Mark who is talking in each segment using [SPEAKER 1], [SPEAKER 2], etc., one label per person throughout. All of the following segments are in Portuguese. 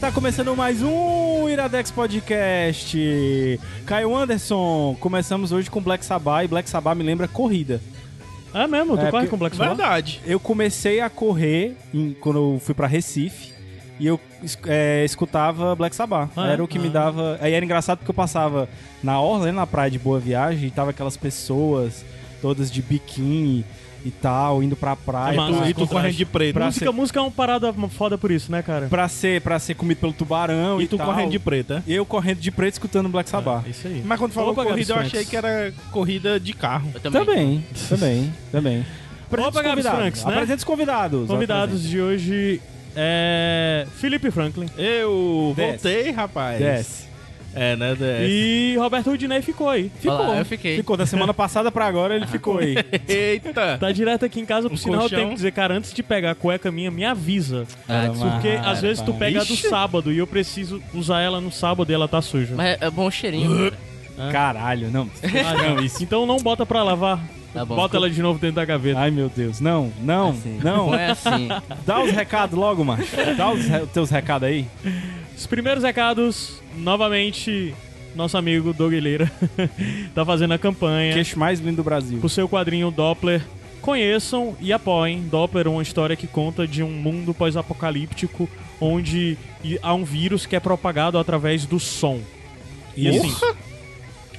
[SPEAKER 1] Está começando mais um Iradex Podcast. Caio Anderson, começamos hoje com Black Sabbath e Black Sabbath me lembra corrida.
[SPEAKER 2] É mesmo? Tu
[SPEAKER 1] É,
[SPEAKER 2] corre com Black Sabbath?
[SPEAKER 3] Verdade.
[SPEAKER 1] Eu comecei a correr em- quando eu fui pra Recife e eu é, escutava Black Sabbath.
[SPEAKER 2] Ah, é?
[SPEAKER 1] era o que me dava. Aí era engraçado porque eu passava na orla, né, na praia de Boa Viagem, e tava aquelas pessoas todas de biquíni e tal, indo pra praia.
[SPEAKER 2] É massa,
[SPEAKER 1] pra-
[SPEAKER 3] e tu correndo de preto.
[SPEAKER 1] Pra
[SPEAKER 2] música,
[SPEAKER 1] ser-
[SPEAKER 2] música é uma parada foda por isso, né, cara?
[SPEAKER 1] Pra ser, pra ser comido pelo tubarão e,
[SPEAKER 3] E tu
[SPEAKER 1] tal.
[SPEAKER 3] correndo de preto, é?
[SPEAKER 1] Eu correndo de preto escutando Black Sabbath.
[SPEAKER 2] É isso aí.
[SPEAKER 3] Mas quando falou
[SPEAKER 2] Opa,
[SPEAKER 3] corrida, eu achei que era corrida de carro.
[SPEAKER 4] Eu também.
[SPEAKER 1] Também, também, também. Apresenta
[SPEAKER 2] Opa, Gabs
[SPEAKER 1] convidados.
[SPEAKER 2] Franks, né?
[SPEAKER 1] Apresenta os convidados.
[SPEAKER 2] Convidados de hoje é Felipe Franklin
[SPEAKER 3] Eu
[SPEAKER 1] Desce.
[SPEAKER 3] voltei, rapaz.
[SPEAKER 1] Desce.
[SPEAKER 3] É, né? Desce.
[SPEAKER 2] e Roberto Rudinei ficou aí.
[SPEAKER 1] Ficou.
[SPEAKER 4] Olá, eu fiquei.
[SPEAKER 1] Ficou. Da semana passada pra agora ele ficou aí.
[SPEAKER 3] Eita!
[SPEAKER 2] Tá direto aqui em casa, por
[SPEAKER 3] Um
[SPEAKER 2] sinal eu
[SPEAKER 3] colchão.
[SPEAKER 2] tenho que dizer, cara, antes de pegar a cueca minha, me avisa.
[SPEAKER 4] Ah,
[SPEAKER 2] Porque às vezes tu pega a do sábado e eu preciso usar ela no sábado e ela tá suja.
[SPEAKER 4] Mas é, é bom cheirinho. cara.
[SPEAKER 1] Caralho, não.
[SPEAKER 2] Ah, não, isso. Então não bota pra lavar.
[SPEAKER 4] Tá bom.
[SPEAKER 2] Bota ela de novo dentro da gaveta.
[SPEAKER 1] Ai, meu Deus. Não, não,
[SPEAKER 4] Assim.
[SPEAKER 1] não.
[SPEAKER 4] Bom é assim.
[SPEAKER 1] Dá os recados logo, macho. Dá os re- teus recados aí.
[SPEAKER 2] Os primeiros recados, novamente, nosso amigo Doug Leira tá fazendo a campanha.
[SPEAKER 1] Queixo mais lindo do Brasil.
[SPEAKER 2] o seu quadrinho Doppler. Conheçam e apoiem. Doppler é uma história que conta de um mundo pós-apocalíptico onde há um vírus que é propagado através do som. E assim.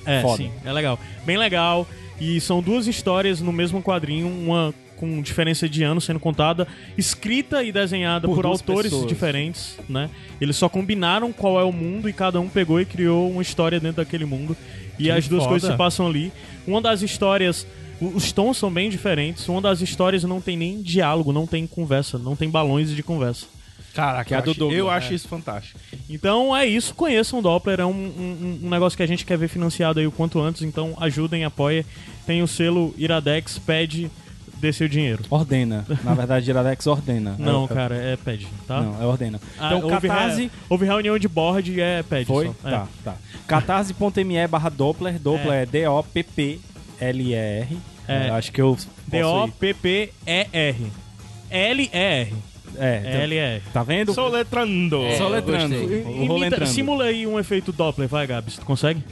[SPEAKER 2] É,
[SPEAKER 1] Foda.
[SPEAKER 2] sim, é legal. Bem legal. E são duas histórias no mesmo quadrinho, uma com diferença de ano sendo contada, escrita e desenhada
[SPEAKER 1] Por
[SPEAKER 2] por, autores
[SPEAKER 1] pessoas.
[SPEAKER 2] diferentes, né? Eles só combinaram qual é o mundo e cada um pegou e criou uma história dentro daquele mundo. E
[SPEAKER 3] Que
[SPEAKER 2] as duas
[SPEAKER 3] foda.
[SPEAKER 2] coisas se passam ali. Uma das histórias, os tons são bem diferentes. Uma das histórias não tem nem diálogo, não tem conversa, não tem balões de conversa.
[SPEAKER 3] Caraca,
[SPEAKER 1] Que é a do
[SPEAKER 3] acho-
[SPEAKER 1] Douglas,
[SPEAKER 3] eu
[SPEAKER 1] é.
[SPEAKER 3] acho isso fantástico.
[SPEAKER 2] Então é isso, conheçam o Doppler, é um, um- um negócio que a gente quer ver financiado aí o quanto antes, então ajudem, apoiem. Tem o selo Iradex, pede, dê seu dinheiro.
[SPEAKER 1] Ordena. Na verdade, Iradex ordena.
[SPEAKER 2] Não,
[SPEAKER 1] É-
[SPEAKER 2] cara, é pede, tá?
[SPEAKER 1] Não, é ordena.
[SPEAKER 2] Ah,
[SPEAKER 1] Então,
[SPEAKER 2] houve,
[SPEAKER 1] Catarse...
[SPEAKER 2] re- houve reunião de board e é pede
[SPEAKER 1] Foi?
[SPEAKER 2] só. É.
[SPEAKER 1] Tá, tá. Catarse.me barra Doppler. Doppler é, D-O-P-P-L-E-R.
[SPEAKER 2] É.
[SPEAKER 1] Eu Acho que eu.
[SPEAKER 2] D-O-P-P-E-R. L-E-R.
[SPEAKER 1] É, então,
[SPEAKER 2] L-E-R.
[SPEAKER 1] tá vendo?
[SPEAKER 3] Soletrando.
[SPEAKER 4] É,
[SPEAKER 1] Só
[SPEAKER 4] eu
[SPEAKER 1] letrando.
[SPEAKER 4] gostei.
[SPEAKER 1] O rolo
[SPEAKER 2] Imita- simula aí um efeito Doppler, vai, Gabs, tu consegue?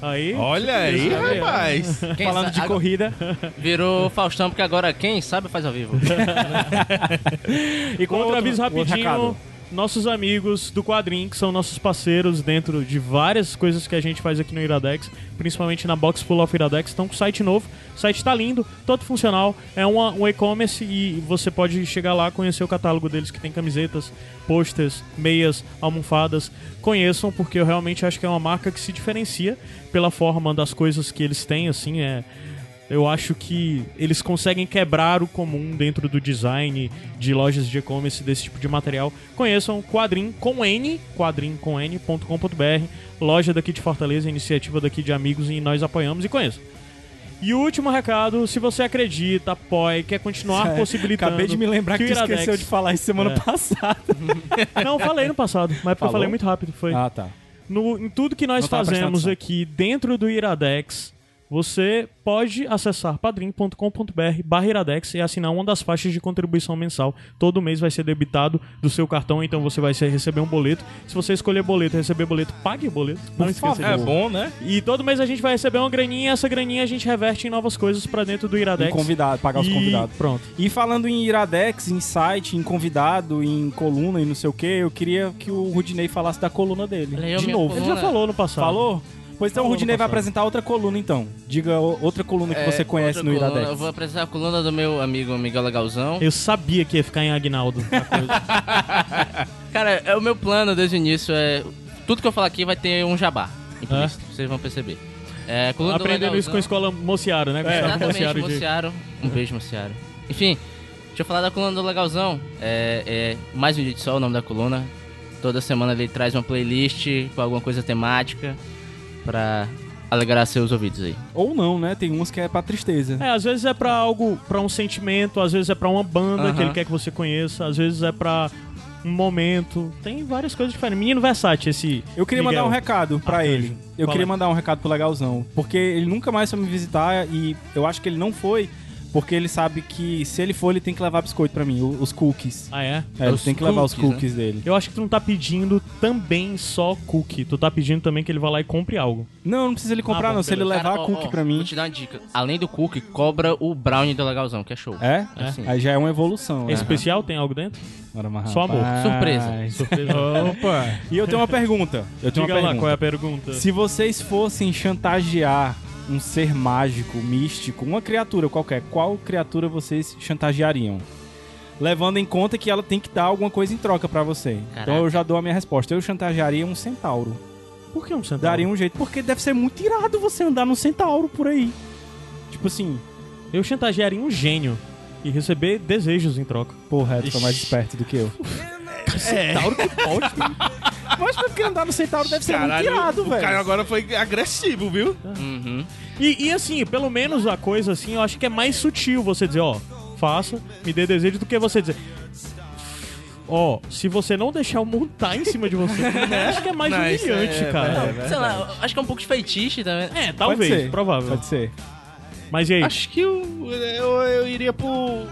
[SPEAKER 2] Aí.
[SPEAKER 3] Olha aí,
[SPEAKER 2] ó.
[SPEAKER 3] rapaz.
[SPEAKER 4] Quem
[SPEAKER 1] Falando de
[SPEAKER 4] agora-
[SPEAKER 1] corrida.
[SPEAKER 4] Virou Faustão, porque agora quem sabe faz ao vivo.
[SPEAKER 1] E com
[SPEAKER 2] Outro
[SPEAKER 1] outro
[SPEAKER 2] aviso
[SPEAKER 1] outro
[SPEAKER 2] rapidinho.
[SPEAKER 1] recado.
[SPEAKER 2] Nossos amigos do quadrinho, que são nossos parceiros dentro de várias coisas que a gente faz aqui no Iradex, principalmente na Box Full of Iradex, estão com site novo. O site tá lindo, todo funcional. É uma- um e-commerce e você pode chegar lá, conhecer o catálogo deles, que tem camisetas, posters, meias, almofadas. Conheçam, porque eu realmente acho que é uma marca que se diferencia pela forma das coisas que eles têm, assim, é. Eu acho que eles conseguem quebrar o comum dentro do design de lojas de e-commerce desse tipo de material. Conheçam Quadrim com N, quadrimcomn.com.br, loja daqui de Fortaleza, iniciativa daqui de amigos e nós apoiamos e conheçam. E o último recado, se você acredita, apoie, quer continuar possibilitando.
[SPEAKER 1] Acabei de me lembrar que,
[SPEAKER 2] Iradex-
[SPEAKER 1] esqueceu de falar isso semana
[SPEAKER 2] É.
[SPEAKER 1] passada.
[SPEAKER 2] Não, falei no passado, mas é porque eu falei muito rápido. Foi.
[SPEAKER 1] Ah, tá.
[SPEAKER 2] No, em tudo que nós
[SPEAKER 1] Não
[SPEAKER 2] fazemos aqui dentro do Iradex, você pode acessar padrim.com.br barra Iradex e assinar uma das faixas de contribuição mensal. Todo mês vai ser debitado do seu cartão, então você vai receber um boleto. Se você escolher boleto e receber boleto, pague o boleto. Não
[SPEAKER 1] Por
[SPEAKER 2] esqueça
[SPEAKER 1] favor.
[SPEAKER 3] É bom, né?
[SPEAKER 2] E todo mês a gente vai receber uma graninha e essa graninha a gente reverte em novas coisas pra dentro do
[SPEAKER 1] Em
[SPEAKER 2] Iradex.
[SPEAKER 1] convidado, pagar os
[SPEAKER 2] E
[SPEAKER 1] convidados.
[SPEAKER 2] Pronto.
[SPEAKER 1] E falando em Iradex, em site, em convidado, em coluna e não sei o que, eu queria que o Rudinei falasse da coluna dele.
[SPEAKER 4] A
[SPEAKER 1] de novo.
[SPEAKER 2] Ele
[SPEAKER 4] coluna.
[SPEAKER 2] já falou no passado.
[SPEAKER 1] Falou? Pois então o Rudinei vai apresentar outra coluna então. Diga outra coluna que
[SPEAKER 4] É,
[SPEAKER 1] você conhece no
[SPEAKER 4] coluna,
[SPEAKER 1] Iradex.
[SPEAKER 4] Eu vou apresentar a coluna do meu amigo Miguel Legalzão.
[SPEAKER 2] Eu sabia que ia ficar em Agnaldo.
[SPEAKER 4] Cara, é o meu plano desde o início é. Tudo que eu falar aqui vai ter um jabá. Implícito, vocês vão perceber. É,
[SPEAKER 2] Aprendendo isso com a escola Mociaro, né? Gustavo
[SPEAKER 4] Exatamente,
[SPEAKER 2] Mociaro de-
[SPEAKER 4] Mociaro. Um beijo, Mociaro. Enfim, deixa eu falar da coluna do Legalzão. É, é mais um dia de sol, o nome da coluna. Toda semana ele traz uma playlist com alguma coisa temática pra alegrar seus ouvidos aí.
[SPEAKER 1] Ou não, né? Tem umas que é pra tristeza.
[SPEAKER 2] É, às vezes é pra algo, pra um sentimento, às vezes é pra uma banda
[SPEAKER 4] Aham.
[SPEAKER 2] que ele quer que você conheça, às vezes é pra um momento. Tem várias coisas diferentes. Menino Versace, esse.
[SPEAKER 1] Eu queria mandar
[SPEAKER 2] Miguel.
[SPEAKER 1] um recado pra
[SPEAKER 2] Arcanjo.
[SPEAKER 1] ele. Eu
[SPEAKER 2] Qual
[SPEAKER 1] queria
[SPEAKER 2] é?
[SPEAKER 1] mandar um recado pro Legalzão. Porque ele nunca mais foi me visitar e eu acho que ele não foi porque ele sabe que se ele for, ele tem que levar biscoito pra mim, os cookies.
[SPEAKER 2] Ah, é?
[SPEAKER 1] É, ele tem que levar os
[SPEAKER 4] cookies, né?
[SPEAKER 1] dele.
[SPEAKER 2] Eu acho que tu não tá pedindo também só cookie. Tu tá pedindo também que ele vá lá e compre algo.
[SPEAKER 1] Não, não precisa ele comprar,
[SPEAKER 2] Ah, bom,
[SPEAKER 1] não. Se ele levar
[SPEAKER 4] Cara, ó,
[SPEAKER 1] cookie
[SPEAKER 4] ó,
[SPEAKER 1] pra mim.
[SPEAKER 4] Vou te dar uma dica. Além do cookie, cobra o brownie do Legalzão, que é show.
[SPEAKER 1] É?
[SPEAKER 4] Assim.
[SPEAKER 1] Aí já é uma evolução. né?
[SPEAKER 2] Especial tem algo dentro? Só amor.
[SPEAKER 4] Surpresa.
[SPEAKER 2] Surpresa.
[SPEAKER 3] Opa!
[SPEAKER 1] E eu tenho uma pergunta. Eu tenho
[SPEAKER 2] Diga
[SPEAKER 1] uma
[SPEAKER 2] lá
[SPEAKER 1] pergunta.
[SPEAKER 2] qual é a pergunta.
[SPEAKER 1] Se vocês fossem chantagear um ser mágico, místico, uma criatura qualquer, qual criatura vocês chantageariam? Levando em conta que ela tem que dar alguma coisa em troca pra você. Então
[SPEAKER 4] Caraca.
[SPEAKER 1] eu já dou a minha resposta. Eu chantagearia um centauro.
[SPEAKER 2] Por que um centavo?
[SPEAKER 1] Daria um jeito. Porque deve ser muito irado você andar num centauro por aí. Tipo assim,
[SPEAKER 2] Eu chantagearia um gênio e receber desejos em troca.
[SPEAKER 1] porra, tu tá mais esperto do que eu. Centauro que pode. Mas porque andar no centauro deve ser
[SPEAKER 3] Caralho,
[SPEAKER 1] muito irado,
[SPEAKER 3] o
[SPEAKER 1] velho.
[SPEAKER 3] cara agora foi agressivo, viu?
[SPEAKER 4] Uhum.
[SPEAKER 2] E, e assim, pelo menos a coisa assim, eu acho que é mais sutil você dizer, ó, faça, me dê desejo, do que você dizer. Ó, se você não deixar eu montar em cima de você, eu acho que é mais
[SPEAKER 3] Não, isso
[SPEAKER 2] humilhante,
[SPEAKER 3] é-
[SPEAKER 2] cara.
[SPEAKER 3] é
[SPEAKER 4] Sei lá, acho que é um pouco de feitiço também.
[SPEAKER 2] É,
[SPEAKER 1] Pode
[SPEAKER 2] talvez,
[SPEAKER 1] ser,
[SPEAKER 2] provável.
[SPEAKER 1] Pode ser.
[SPEAKER 2] Mas e aí?
[SPEAKER 3] Acho que eu, eu, eu iria pro.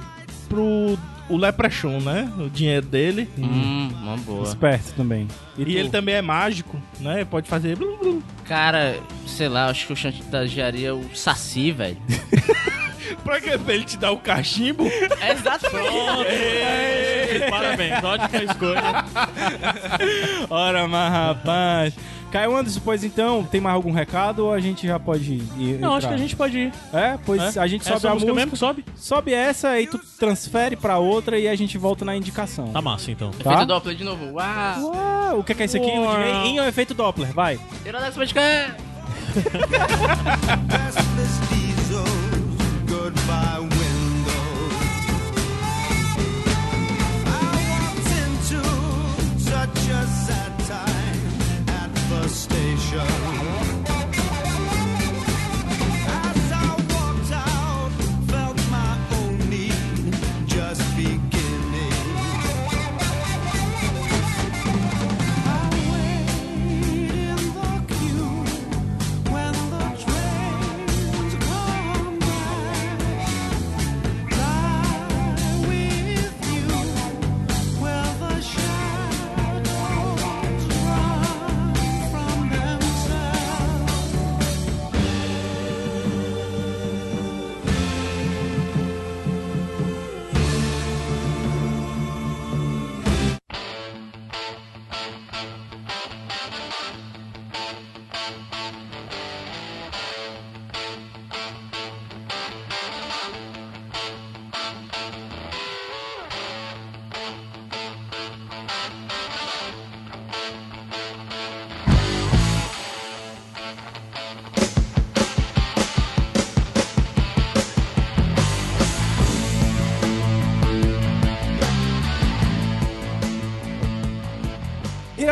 [SPEAKER 3] Pro. o Leprechaun, né? O dinheiro dele.
[SPEAKER 4] Hum, uma boa.
[SPEAKER 1] Esperto também.
[SPEAKER 3] E,
[SPEAKER 1] tu?
[SPEAKER 3] ele também é mágico, né? Pode fazer. blu, blu.
[SPEAKER 4] Cara, sei lá, acho que eu chantagearia o Saci, velho.
[SPEAKER 3] Pra que pra ele te dar o cachimbo?
[SPEAKER 4] Exatamente.
[SPEAKER 2] Ei, Parabéns, ótima escolha.
[SPEAKER 1] Ora, mas rapaz. Caio Anderson, pois então, tem mais algum recado ou a gente já pode ir?
[SPEAKER 2] Não, acho que a gente pode ir.
[SPEAKER 1] É, pois
[SPEAKER 2] É?
[SPEAKER 1] a gente sobe
[SPEAKER 2] Essa
[SPEAKER 1] a
[SPEAKER 2] música
[SPEAKER 1] música,
[SPEAKER 2] mesmo que sobe?
[SPEAKER 1] sobe essa, aí tu transfere pra outra e a gente volta na indicação.
[SPEAKER 2] Tá massa, então.
[SPEAKER 1] Tá?
[SPEAKER 4] Efeito Doppler de novo. Uau.
[SPEAKER 1] Uau, o que é, que é isso aqui?
[SPEAKER 2] Uau.
[SPEAKER 1] Em, em efeito Doppler, vai.
[SPEAKER 5] Goodbye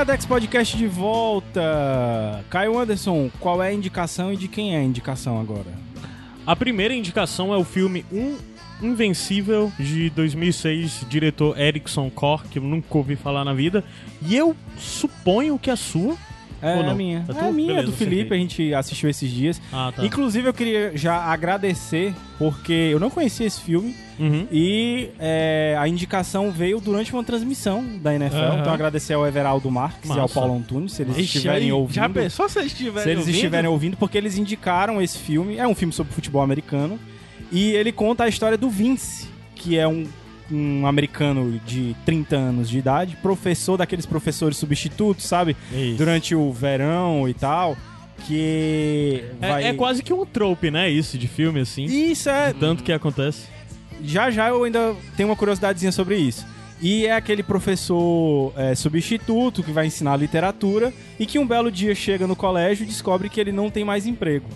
[SPEAKER 1] Iradex Podcast de volta. Caio Anderson, qual é a indicação e de quem é a indicação agora?
[SPEAKER 2] A primeira indicação é o filme Um Invencível de 2006, diretor Erickson Kor, que eu nunca ouvi falar na vida. E eu suponho que a sua.
[SPEAKER 1] É
[SPEAKER 2] Ou não?
[SPEAKER 1] a minha.
[SPEAKER 2] É
[SPEAKER 1] É, a minha,
[SPEAKER 2] Beleza,
[SPEAKER 1] do Felipe, a gente assistiu esses dias.
[SPEAKER 2] Ah, tá.
[SPEAKER 1] Inclusive, eu queria já agradecer, porque eu não conhecia esse filme
[SPEAKER 2] Uhum.
[SPEAKER 1] e é, a indicação veio durante uma transmissão da NFL.
[SPEAKER 3] Aham.
[SPEAKER 1] Então, agradecer ao Everaldo Marques e ao
[SPEAKER 2] Massa.
[SPEAKER 1] Paulo Antunes, se eles
[SPEAKER 3] Ixi,
[SPEAKER 1] estiverem
[SPEAKER 3] aí,
[SPEAKER 1] ouvindo.
[SPEAKER 3] Já pensou se eles estiverem
[SPEAKER 1] Se eles
[SPEAKER 3] ouvindo?
[SPEAKER 1] estiverem ouvindo, porque eles indicaram esse filme. É um filme sobre futebol americano. E ele conta a história do Vince, que é um, um americano de 30 anos de idade, professor daqueles professores substitutos, sabe?
[SPEAKER 2] Isso.
[SPEAKER 1] Durante o verão e tal. Que.
[SPEAKER 2] É,
[SPEAKER 1] vai-
[SPEAKER 2] é quase que um trope, né? Isso, de filme, assim.
[SPEAKER 1] Isso é.
[SPEAKER 2] Tanto que acontece.
[SPEAKER 1] Já já eu ainda tenho uma curiosidadezinha sobre isso. E é aquele professor é, substituto que vai ensinar literatura e que um belo dia chega no colégio e descobre que ele não tem mais emprego.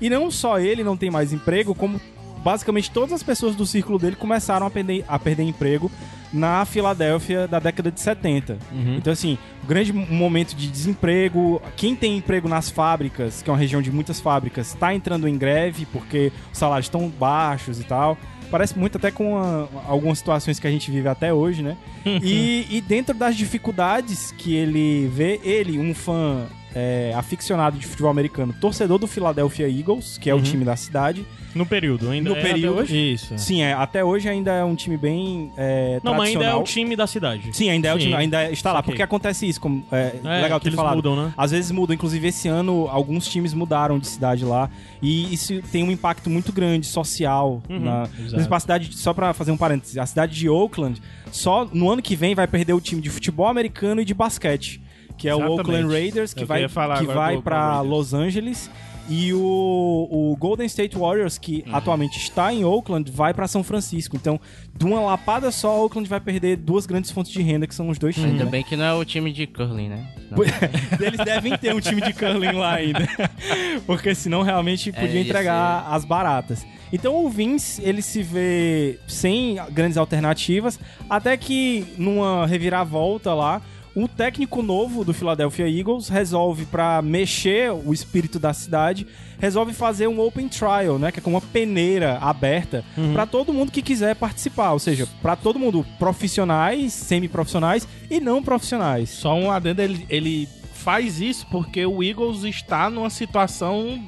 [SPEAKER 1] E não só ele não tem mais emprego, como basicamente todas as pessoas do círculo dele começaram a perder, a perder emprego na Filadélfia da década de 70. Então, assim, um grande momento de desemprego. Quem tem emprego nas fábricas, que é uma região de muitas fábricas, está entrando em greve porque os salários estão baixos e tal. Parece muito até com a- algumas situações que a gente vive até hoje, né? e, e dentro das dificuldades que ele vê, ele, um fã é, aficionado de futebol americano, torcedor do Philadelphia Eagles, que é o time da cidade.
[SPEAKER 2] No período, ainda
[SPEAKER 1] No
[SPEAKER 2] é
[SPEAKER 1] período,
[SPEAKER 2] até hoje?
[SPEAKER 3] Isso.
[SPEAKER 1] Sim, é, até hoje ainda é um time bem é,
[SPEAKER 2] Não, mas ainda é o time da cidade.
[SPEAKER 1] Sim, ainda é o
[SPEAKER 3] Sim.
[SPEAKER 1] time, ainda está lá,
[SPEAKER 2] Saquei.
[SPEAKER 1] porque acontece isso, como é,
[SPEAKER 2] É,
[SPEAKER 1] legal
[SPEAKER 2] que
[SPEAKER 1] ter
[SPEAKER 2] eles
[SPEAKER 1] falado.
[SPEAKER 2] mudam, né?
[SPEAKER 1] Às vezes mudam, inclusive esse ano alguns times mudaram de cidade lá e isso tem um impacto muito grande social
[SPEAKER 2] Uhum,
[SPEAKER 1] na a cidade, de- só pra fazer um parênteses, a cidade de Oakland só no ano que vem vai perder o time de futebol americano e de basquete, que é o
[SPEAKER 3] Exatamente.
[SPEAKER 1] Oakland Raiders que
[SPEAKER 3] Eu
[SPEAKER 1] vai que vai para
[SPEAKER 3] Raiders.
[SPEAKER 1] Los Angeles e o, o Golden State Warriors, que
[SPEAKER 3] Uhum.
[SPEAKER 1] atualmente está em Oakland, vai para São Francisco. Então, de uma lapada só, Oakland vai perder duas grandes fontes de renda, que são os dois times.
[SPEAKER 4] Ainda
[SPEAKER 1] né?
[SPEAKER 4] bem que não é o time de curling, né? Senão-
[SPEAKER 1] Eles devem ter um time de curling lá ainda. Porque senão realmente podia
[SPEAKER 4] ia
[SPEAKER 1] entregar as baratas. Então o Vince, ele se vê sem grandes alternativas, até que numa reviravolta lá, o técnico novo do Philadelphia Eagles resolve pra mexer o espírito da cidade, resolve fazer um open trial, né, que é como uma peneira aberta pra todo mundo que quiser participar, ou seja, pra todo mundo, profissionais, semi-profissionais e não profissionais.
[SPEAKER 3] Só um adendo, ele, ele faz isso porque o Eagles está numa situação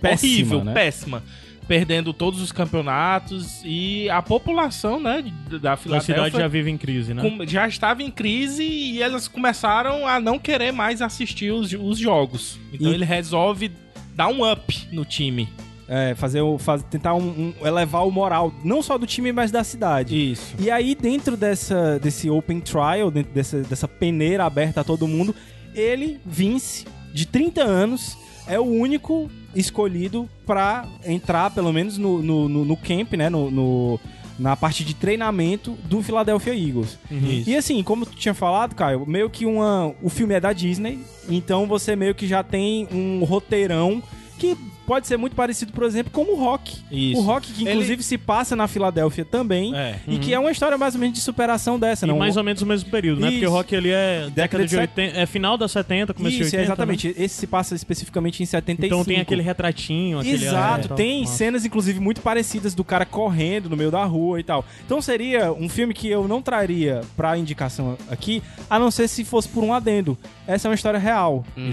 [SPEAKER 1] Péssima,
[SPEAKER 3] horrível,
[SPEAKER 1] né?
[SPEAKER 3] péssima. Perdendo todos os campeonatos e a população, né, de- da
[SPEAKER 2] A
[SPEAKER 3] Filadélfia
[SPEAKER 2] cidade já vive em crise, né?
[SPEAKER 3] já estava em crise e elas começaram a não querer mais assistir os, os jogos. Então
[SPEAKER 1] E-
[SPEAKER 3] ele resolve dar um up no time.
[SPEAKER 1] É, fazer o, faz, tentar um- um- elevar o moral, não só do time, mas da cidade.
[SPEAKER 3] Isso.
[SPEAKER 1] E aí, dentro dessa, desse open trial, dentro dessa, dessa peneira aberta a todo mundo, ele, Vince, de 30 anos, é o único escolhido pra entrar, pelo menos, no, no, no- no camp, né? No, no- na parte de treinamento do Philadelphia Eagles.
[SPEAKER 3] Isso.
[SPEAKER 1] E assim, como tu tinha falado, Caio, meio que uma. O filme é da Disney, então você meio que já tem um roteirão que pode ser muito parecido, por exemplo, com o Rock.
[SPEAKER 3] Isso.
[SPEAKER 1] O Rock, que
[SPEAKER 3] Ele-
[SPEAKER 1] inclusive se passa na Filadélfia também.
[SPEAKER 3] É.
[SPEAKER 1] E que é uma história mais ou menos de superação dessa,
[SPEAKER 2] E
[SPEAKER 1] não?
[SPEAKER 2] mais ou menos o mesmo período, né? Porque
[SPEAKER 1] Isso.
[SPEAKER 2] o rock ele é década de
[SPEAKER 1] de set-
[SPEAKER 2] 80, é final da 70, começo de
[SPEAKER 1] Isso,
[SPEAKER 2] 80.
[SPEAKER 1] é exatamente.
[SPEAKER 2] né?
[SPEAKER 1] Esse se passa especificamente em 75.
[SPEAKER 2] Então tem aquele retratinho, aquele
[SPEAKER 1] Exato,
[SPEAKER 2] é,
[SPEAKER 1] tem cenas inclusive muito parecidas do cara correndo no meio da rua e tal. Então seria um filme que eu não traria pra indicação aqui, a não ser se fosse por um adendo. Essa é uma história real. Então o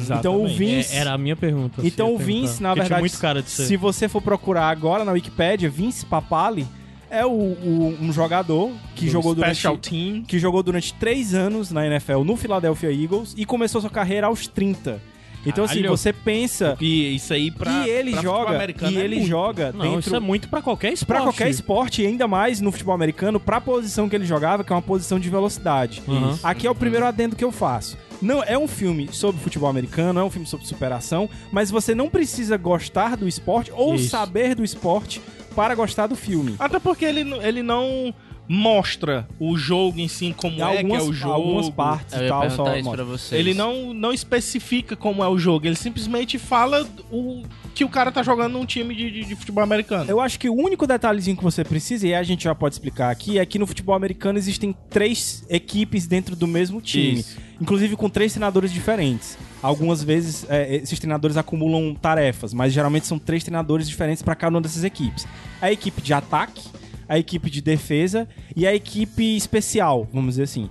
[SPEAKER 3] Exatamente.
[SPEAKER 1] Vince.
[SPEAKER 2] É, era a minha pergunta.
[SPEAKER 1] Então o. Vince, na verdade,
[SPEAKER 2] muito cara de ser.
[SPEAKER 1] se você for procurar agora na Wikipédia, Vince Papali é o, o- um jogador que
[SPEAKER 3] Do
[SPEAKER 1] jogou durante
[SPEAKER 3] Team.
[SPEAKER 1] que jogou durante três anos na NFL no Philadelphia Eagles e começou sua carreira aos 30. Então assim,
[SPEAKER 3] Caralho.
[SPEAKER 1] você pensa
[SPEAKER 3] E isso aí pra.
[SPEAKER 1] e ele
[SPEAKER 3] pra
[SPEAKER 1] joga
[SPEAKER 3] americano
[SPEAKER 1] e
[SPEAKER 3] é
[SPEAKER 1] ele
[SPEAKER 3] muito.
[SPEAKER 1] joga
[SPEAKER 2] Não,
[SPEAKER 1] dentro
[SPEAKER 2] isso é muito pra qualquer esporte.
[SPEAKER 1] Pra qualquer esporte, e ainda mais no futebol americano, pra posição que ele jogava, que é uma posição de velocidade.
[SPEAKER 2] Uhum.
[SPEAKER 1] Aqui é o primeiro adendo que eu faço. Não é um filme sobre futebol americano, é um filme sobre superação, mas você não precisa gostar do esporte ou
[SPEAKER 3] Isso.
[SPEAKER 1] saber do esporte para gostar do filme.
[SPEAKER 3] Até porque ele, ele não mostra o jogo em si como é que é
[SPEAKER 1] algumas,
[SPEAKER 3] o jogo.
[SPEAKER 1] algumas partes
[SPEAKER 4] Eu
[SPEAKER 1] e tal, só
[SPEAKER 4] isso
[SPEAKER 1] mostra.
[SPEAKER 4] pra vocês.
[SPEAKER 3] Ele não, não especifica como é o jogo, ele simplesmente fala o que o cara tá jogando num time de, de, de futebol americano.
[SPEAKER 1] Eu acho que o único detalhezinho que você precisa, e a gente já pode explicar aqui, é que no futebol americano existem três equipes dentro do mesmo time.
[SPEAKER 3] Isso.
[SPEAKER 1] Inclusive com três treinadores diferentes. Algumas vezes é, esses treinadores acumulam tarefas, mas geralmente são três treinadores diferentes para cada uma dessas equipes. A equipe de ataque, a equipe de defesa e a equipe especial, vamos dizer assim.